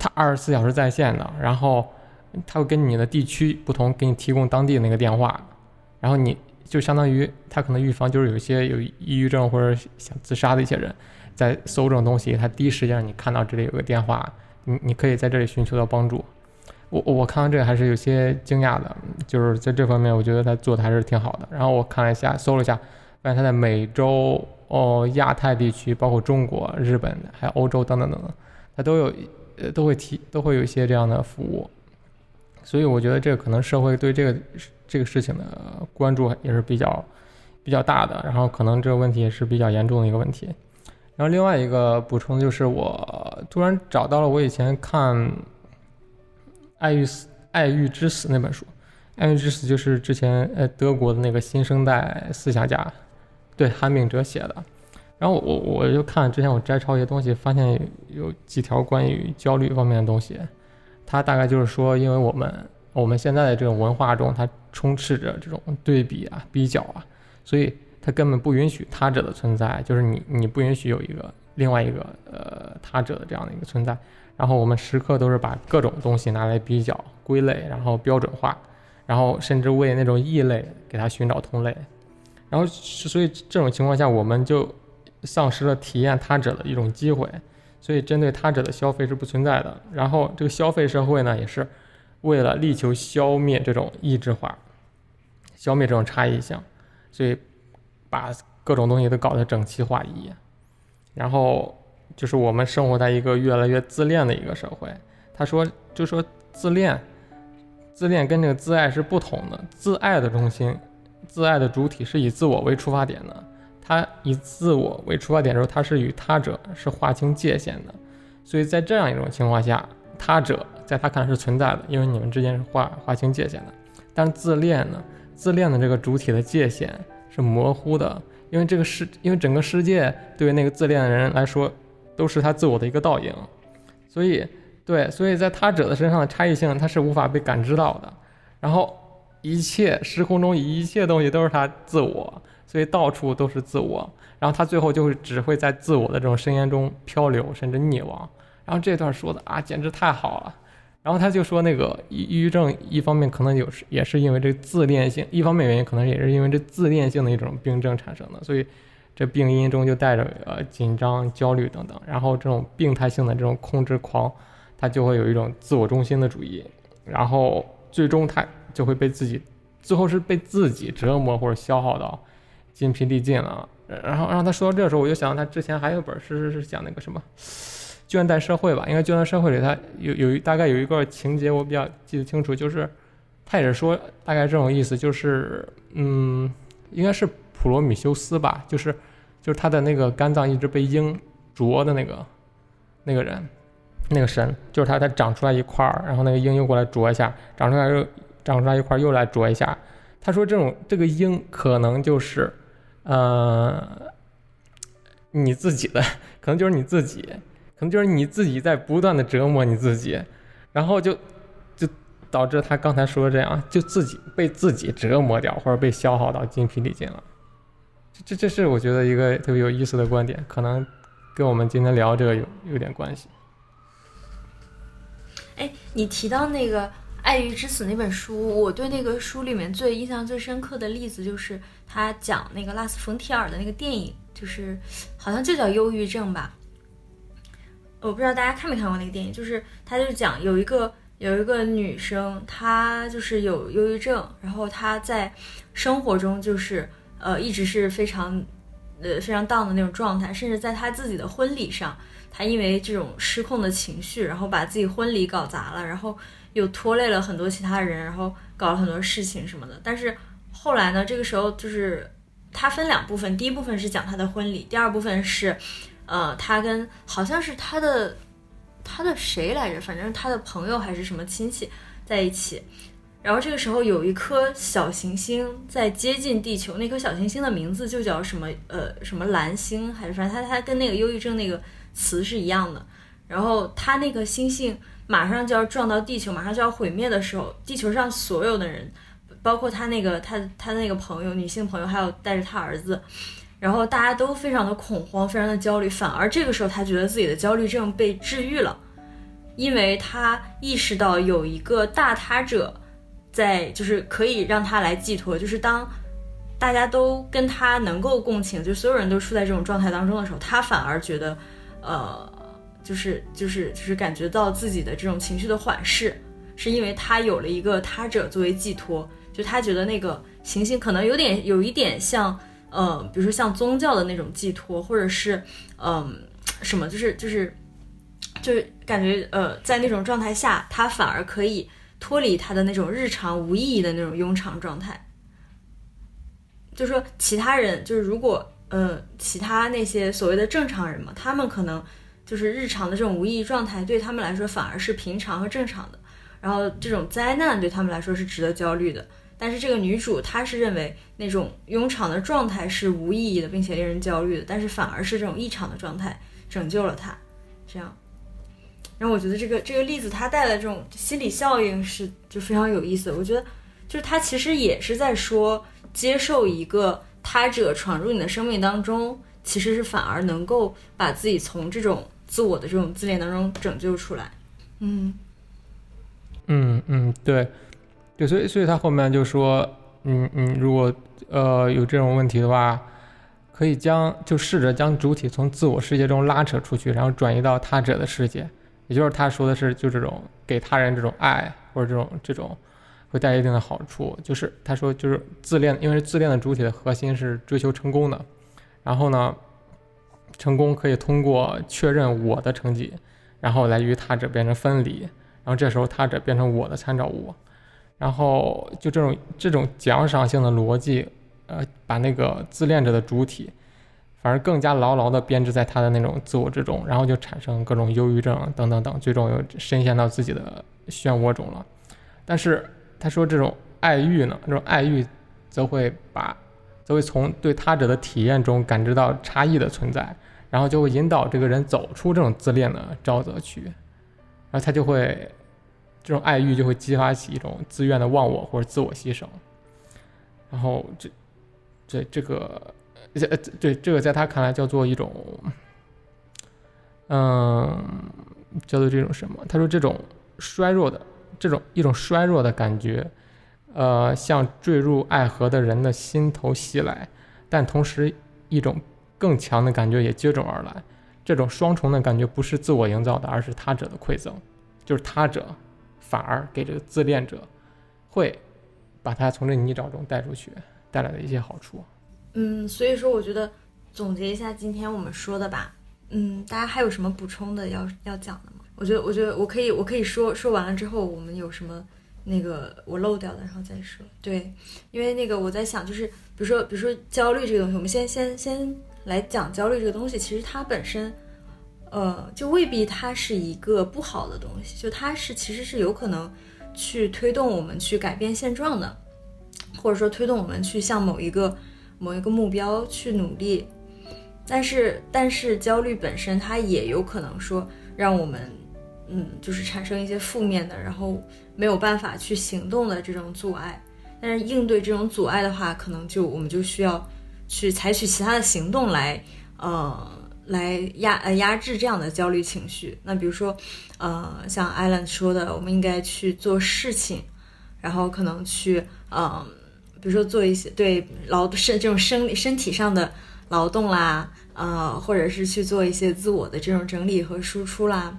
它二十四小时在线的，然后它会跟你的地区不同，给你提供当地的那个电话，然后你就相当于它可能预防，就是有一些有抑郁症或者想自杀的一些人，在搜这种东西，它第一时间让你看到这里有个电话，你你可以在这里寻求到帮助。我我看到这个还是有些惊讶的，就是在这方面我觉得他做的还是挺好的。然后我看了一下，搜了一下，发现他在美洲、哦亚太地区，包括中国、日本，还有欧洲等等等等，他都有呃都会提都会有一些这样的服务。所以我觉得这个可能社会对这个这个事情的关注也是比较比较大的，然后可能这个问题也是比较严重的一个问题。然后另外一个补充就是，我突然找到了我以前看《爱欲死爱欲之死》那本书，《爱欲之死》就是之前呃德国的那个新生代思想家对韩炳哲写的。然后我我就看之前我摘抄一些东西，发现有几条关于焦虑方面的东西。他大概就是说，因为我们我们现在的这种文化中，它充斥着这种对比啊、比较啊，所以。他根本不允许他者的存在，就是你，你不允许有一个另外一个呃他者的这样的一个存在。然后我们时刻都是把各种东西拿来比较、归类，然后标准化，然后甚至为那种异类给它寻找同类。然后所以这种情况下，我们就丧失了体验他者的一种机会。所以针对他者的消费是不存在的。然后这个消费社会呢，也是为了力求消灭这种异质化，消灭这种差异性，所以。把各种东西都搞得整齐划一，然后就是我们生活在一个越来越自恋的一个社会。他说，就说自恋，自恋跟这个自爱是不同的。自爱的中心，自爱的主体是以自我为出发点的。他以自我为出发点的时候，他是与他者是划清界限的。所以在这样一种情况下，他者在他看来是存在的，因为你们之间是划划清界限的。但自恋呢？自恋的这个主体的界限。是模糊的，因为这个世，因为整个世界对于那个自恋的人来说，都是他自我的一个倒影，所以，对，所以在他者的身上的差异性，他是无法被感知到的。然后，一切时空中一切东西都是他自我，所以到处都是自我。然后他最后就会只会在自我的这种深渊中漂流，甚至溺亡。然后这段说的啊，简直太好了。然后他就说，那个抑郁症一方面可能有是也是因为这自恋性，一方面原因可能也是因为这自恋性的一种病症产生的，所以这病因中就带着呃紧张、焦虑等等。然后这种病态性的这种控制狂，他就会有一种自我中心的主义，然后最终他就会被自己，最后是被自己折磨或者消耗到筋疲力尽了。然后让他说到这时候，我就想到他之前还有本诗是是讲那个什么。倦怠社会吧，应该倦怠社会里，他有有一大概有一个情节，我比较记得清楚，就是他也是说大概这种意思，就是嗯，应该是普罗米修斯吧，就是就是他的那个肝脏一直被鹰啄的那个那个人，那个神，就是他他长出来一块儿，然后那个鹰又过来啄一下，长出来又长出来一块儿又来啄一下。他说这种这个鹰可能就是呃你自己的，可能就是你自己。可能就是你自己在不断的折磨你自己，然后就就导致他刚才说的这样，就自己被自己折磨掉，或者被消耗到精疲力尽了。这这是我觉得一个特别有意思的观点，可能跟我们今天聊这个有有点关系。哎，你提到那个《爱欲之死》那本书，我对那个书里面最印象最深刻的例子就是他讲那个拉斯冯提尔的那个电影，就是好像就叫《忧郁症》吧。我不知道大家看没看过那个电影，就是他就讲有一个有一个女生，她就是有忧郁症，然后她在生活中就是呃一直是非常呃非常 down 的那种状态，甚至在他自己的婚礼上，他因为这种失控的情绪，然后把自己婚礼搞砸了，然后又拖累了很多其他人，然后搞了很多事情什么的。但是后来呢，这个时候就是他分两部分，第一部分是讲他的婚礼，第二部分是。呃，他跟好像是他的，他的谁来着？反正他的朋友还是什么亲戚在一起。然后这个时候有一颗小行星在接近地球，那颗小行星的名字就叫什么？呃，什么蓝星还是反正它它跟那个忧郁症那个词是一样的。然后它那个星星马上就要撞到地球，马上就要毁灭的时候，地球上所有的人，包括他那个他他那个朋友，女性朋友，还有带着他儿子。然后大家都非常的恐慌，非常的焦虑，反而这个时候他觉得自己的焦虑症被治愈了，因为他意识到有一个大他者在，就是可以让他来寄托。就是当大家都跟他能够共情，就所有人都处在这种状态当中的时候，他反而觉得，呃，就是就是就是感觉到自己的这种情绪的缓释，是因为他有了一个他者作为寄托。就他觉得那个行星可能有点有一点像。呃，比如说像宗教的那种寄托，或者是嗯什么，就是就是就是感觉呃，在那种状态下，他反而可以脱离他的那种日常无意义的那种庸常状态。就说其他人，就是如果呃其他那些所谓的正常人嘛，他们可能就是日常的这种无意义状态，对他们来说反而是平常和正常的。然后这种灾难对他们来说是值得焦虑的。但是这个女主她是认为那种庸常的状态是无意义的，并且令人焦虑的。但是反而是这种异常的状态拯救了她，这样。然后我觉得这个这个例子它带来这种心理效应是就非常有意思。我觉得就是它其实也是在说，接受一个他者闯入你的生命当中，其实是反而能够把自己从这种自我的这种自恋当中拯救出来。嗯嗯嗯，对。对，所以所以他后面就说，嗯嗯，如果呃有这种问题的话，可以将就试着将主体从自我世界中拉扯出去，然后转移到他者的世界。也就是他说的是，就这种给他人这种爱或者这种这种会带一定的好处。就是他说，就是自恋，因为自恋的主体的核心是追求成功的，然后呢，成功可以通过确认我的成绩，然后来与他者变成分离，然后这时候他者变成我的参照物。然后就这种这种奖赏性的逻辑，呃，把那个自恋者的主体，而更加牢牢地编织在他的那种自我之中，然后就产生各种忧郁症等等等，最终又深陷到自己的漩涡中了。但是他说这种爱欲呢，这种爱欲，则会把，则会从对他者的体验中感知到差异的存在，然后就会引导这个人走出这种自恋的沼泽区，然后他就会。这种爱欲就会激发起一种自愿的忘我或者自我牺牲，然后这、这、这个，呃，对，这个在他看来叫做一种，嗯，叫做这种什么？他说这种衰弱的这种一种衰弱的感觉，呃，像坠入爱河的人的心头袭来，但同时一种更强的感觉也接踵而来。这种双重的感觉不是自我营造的，而是他者的馈赠，就是他者。反而给这个自恋者，会把他从这泥沼中带出去，带来的一些好处。嗯，所以说我觉得总结一下今天我们说的吧。嗯，大家还有什么补充的要要讲的吗？我觉得，我觉得我可以，我可以说说完了之后，我们有什么那个我漏掉的，然后再说。对，因为那个我在想，就是比如说，比如说焦虑这个东西，我们先先先来讲焦虑这个东西，其实它本身。呃，就未必它是一个不好的东西，就它是其实是有可能去推动我们去改变现状的，或者说推动我们去向某一个某一个目标去努力。但是，但是焦虑本身它也有可能说让我们，嗯，就是产生一些负面的，然后没有办法去行动的这种阻碍。但是应对这种阻碍的话，可能就我们就需要去采取其他的行动来，呃。来压呃压制这样的焦虑情绪。那比如说，呃，像艾伦说的，我们应该去做事情，然后可能去，嗯，比如说做一些对劳身这种生理身体上的劳动啦，呃，或者是去做一些自我的这种整理和输出啦。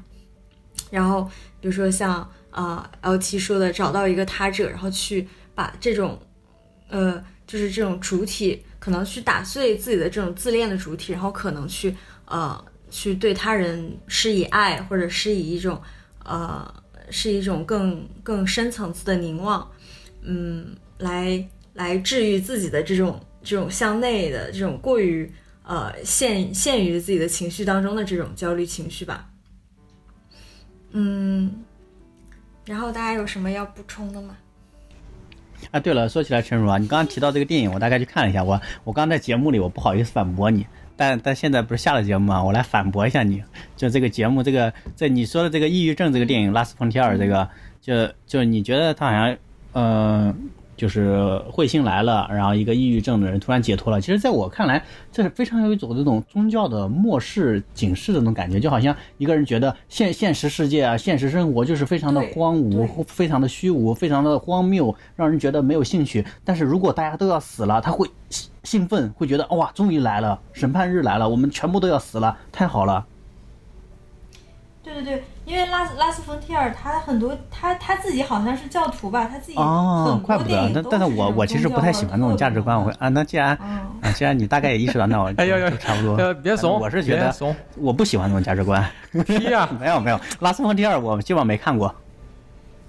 然后比如说像呃 LT 说的，找到一个他者，然后去把这种，呃，就是这种主体，可能去打碎自己的这种自恋的主体，然后可能去。呃，去对他人施以爱，或者施以一种，呃，是一种更更深层次的凝望，嗯，来来治愈自己的这种这种向内的这种过于呃陷陷于自己的情绪当中的这种焦虑情绪吧。嗯，然后大家有什么要补充的吗？啊，对了，说起来，陈如啊，你刚刚提到这个电影，我大概去看了一下，我我刚在节目里，我不好意思反驳你。但但现在不是下了节目吗？我来反驳一下你，就这个节目，这个在你说的这个抑郁症这个电影《拉斯冯提尔》这个，就就你觉得他好像，嗯。就是彗星来了，然后一个抑郁症的人突然解脱了。其实，在我看来，这是非常有一种这种宗教的末世警示的那种感觉，就好像一个人觉得现 现实世界啊，现实生活就是非常的荒芜，非常的虚无，非常的荒谬，让人觉得没有兴趣。但是如果大家都要死了，他会兴奋，会觉得哇，终于来了，审判日来了，我们全部都要死了，太好了。对对对。因为拉拉斯冯提尔他很多他他自己好像是教徒吧，他自己哦，怪不得。但但是我我其实不太喜欢那种价值观，我会啊，那既然啊，既然你大概也意识到，那我 哎呦差不多。别怂，我是觉得我不喜欢那种价值观。屁啊！没有没有，拉斯冯提尔我基本没看过。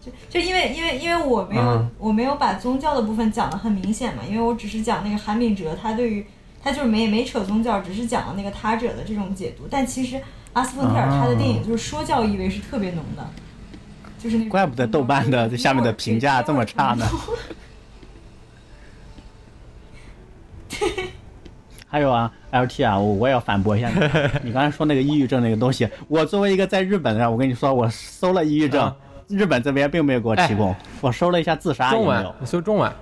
就就因为因为因为我没有我没有把宗教的部分讲的很明显嘛，因为我只是讲那个韩炳哲他对于他就是没没扯宗教，只是讲了那个他者的这种解读，但其实。阿斯冯特尔他的电影就是说教意味是特别浓的，就是那怪不得豆瓣的这下面的评价这么差呢。还有啊，LT 啊，我我也要反驳一下你，你刚才说那个抑郁症那个东西，我作为一个在日本的，我跟你说，我搜了抑郁症，日本这边并没有给我提供，我搜了一下自杀中文，你搜中文。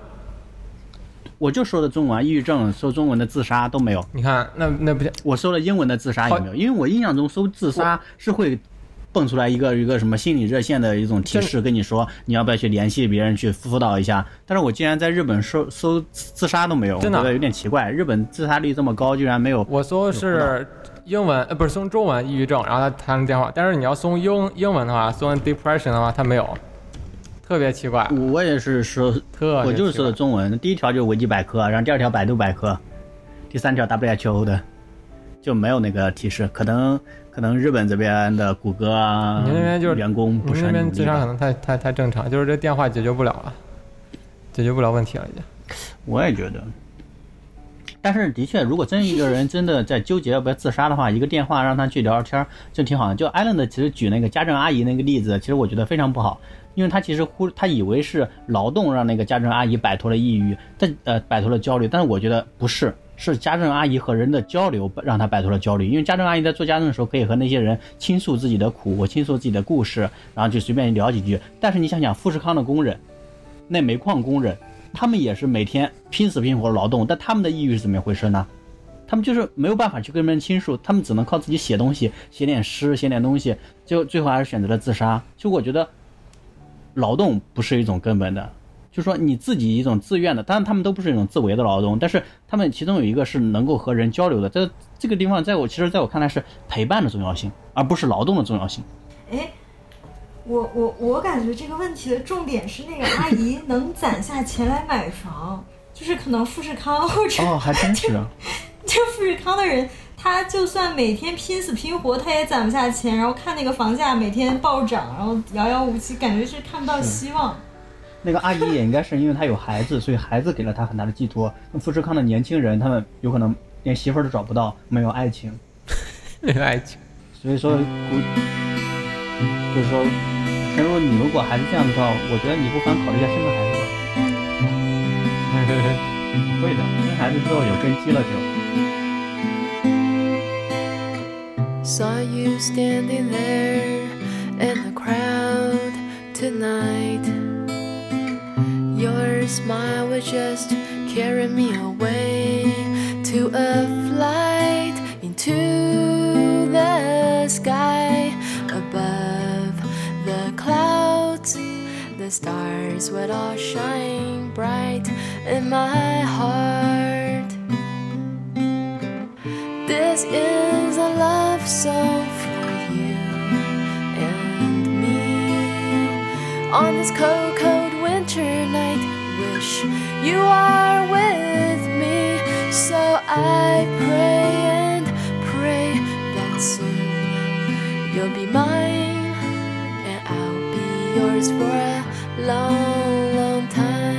我就说的中文，抑郁症搜中文的自杀都没有。你看，那那不行我搜了英文的自杀有没有？因为我印象中搜自杀是会蹦出来一个一个什么心理热线的一种提示，跟你说你要不要去联系别人去辅导一下。但是我竟然在日本搜搜自杀都没有，真的有点奇怪。日本自杀率这么高，居然没有。我搜是英文，呃，不是搜中文抑郁症，然后他弹了电话。但是你要搜英英文的话，搜 depression 的话，他没有。特别奇怪，我也是说，特我就是说的中文。第一条就是维基百科，然后第二条百度百科，第三条 WHO 的，就没有那个提示。可能可能日本这边的谷歌啊，你那边就是员工不是那边智商可能太太太正常，就是这电话解决不了了，解决不了问题了已经。我也觉得，但是的确，如果真一个人真的在纠结要不要自杀的话，一个电话让他去聊聊天就挺好的。就艾伦的其实举那个家政阿姨那个例子，其实我觉得非常不好。因为他其实忽他以为是劳动让那个家政阿姨摆脱了抑郁，但呃摆脱了焦虑，但是我觉得不是，是家政阿姨和人的交流让他摆脱了焦虑。因为家政阿姨在做家政的时候，可以和那些人倾诉自己的苦，我倾诉自己的故事，然后就随便聊几句。但是你想想，富士康的工人，那煤矿工人，他们也是每天拼死拼活劳动，但他们的抑郁是怎么回事呢？他们就是没有办法去跟别人倾诉，他们只能靠自己写东西，写点诗，写点东西，就最后还是选择了自杀。就我觉得。劳动不是一种根本的，就是说你自己一种自愿的，当然他们都不是一种自为的劳动，但是他们其中有一个是能够和人交流的。这这个地方，在我其实在我看来是陪伴的重要性，而不是劳动的重要性。哎，我我我感觉这个问题的重点是那个阿姨能攒下钱来买房，就是可能富士康或者哦，还真是，就富士康的人。他就算每天拼死拼活，他也攒不下钱，然后看那个房价每天暴涨，然后遥遥无期，感觉是看不到希望。那个阿姨也应该是因为她有孩子，所以孩子给了她很大的寄托。那富士康的年轻人，他们有可能连媳妇儿都找不到，没有爱情，没有爱情。所以说，就是说，陈如，你如果还是这样的话，我觉得你不妨考虑一下生个孩子吧。会的，生孩子之后有根基了就。Saw you standing there in the crowd tonight. Your smile would just carry me away to a flight into the sky The stars would all shine bright in my heart. This is a love song for you and me. On this cold, cold winter night, wish you are with me. So I pray and pray that soon you'll be mine and I'll be yours for a long, long time.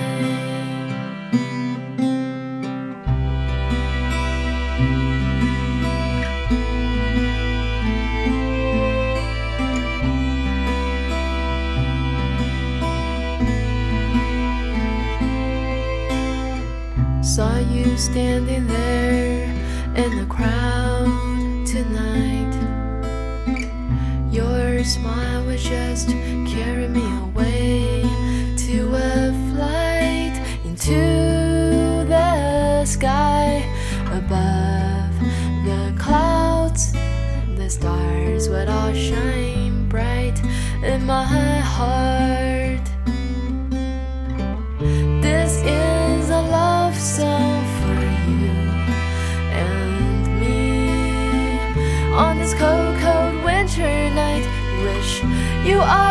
Saw you standing there in the crowd tonight. Your smile was just my heart. This is a love song for you and me. On this cold, cold winter night, wish you are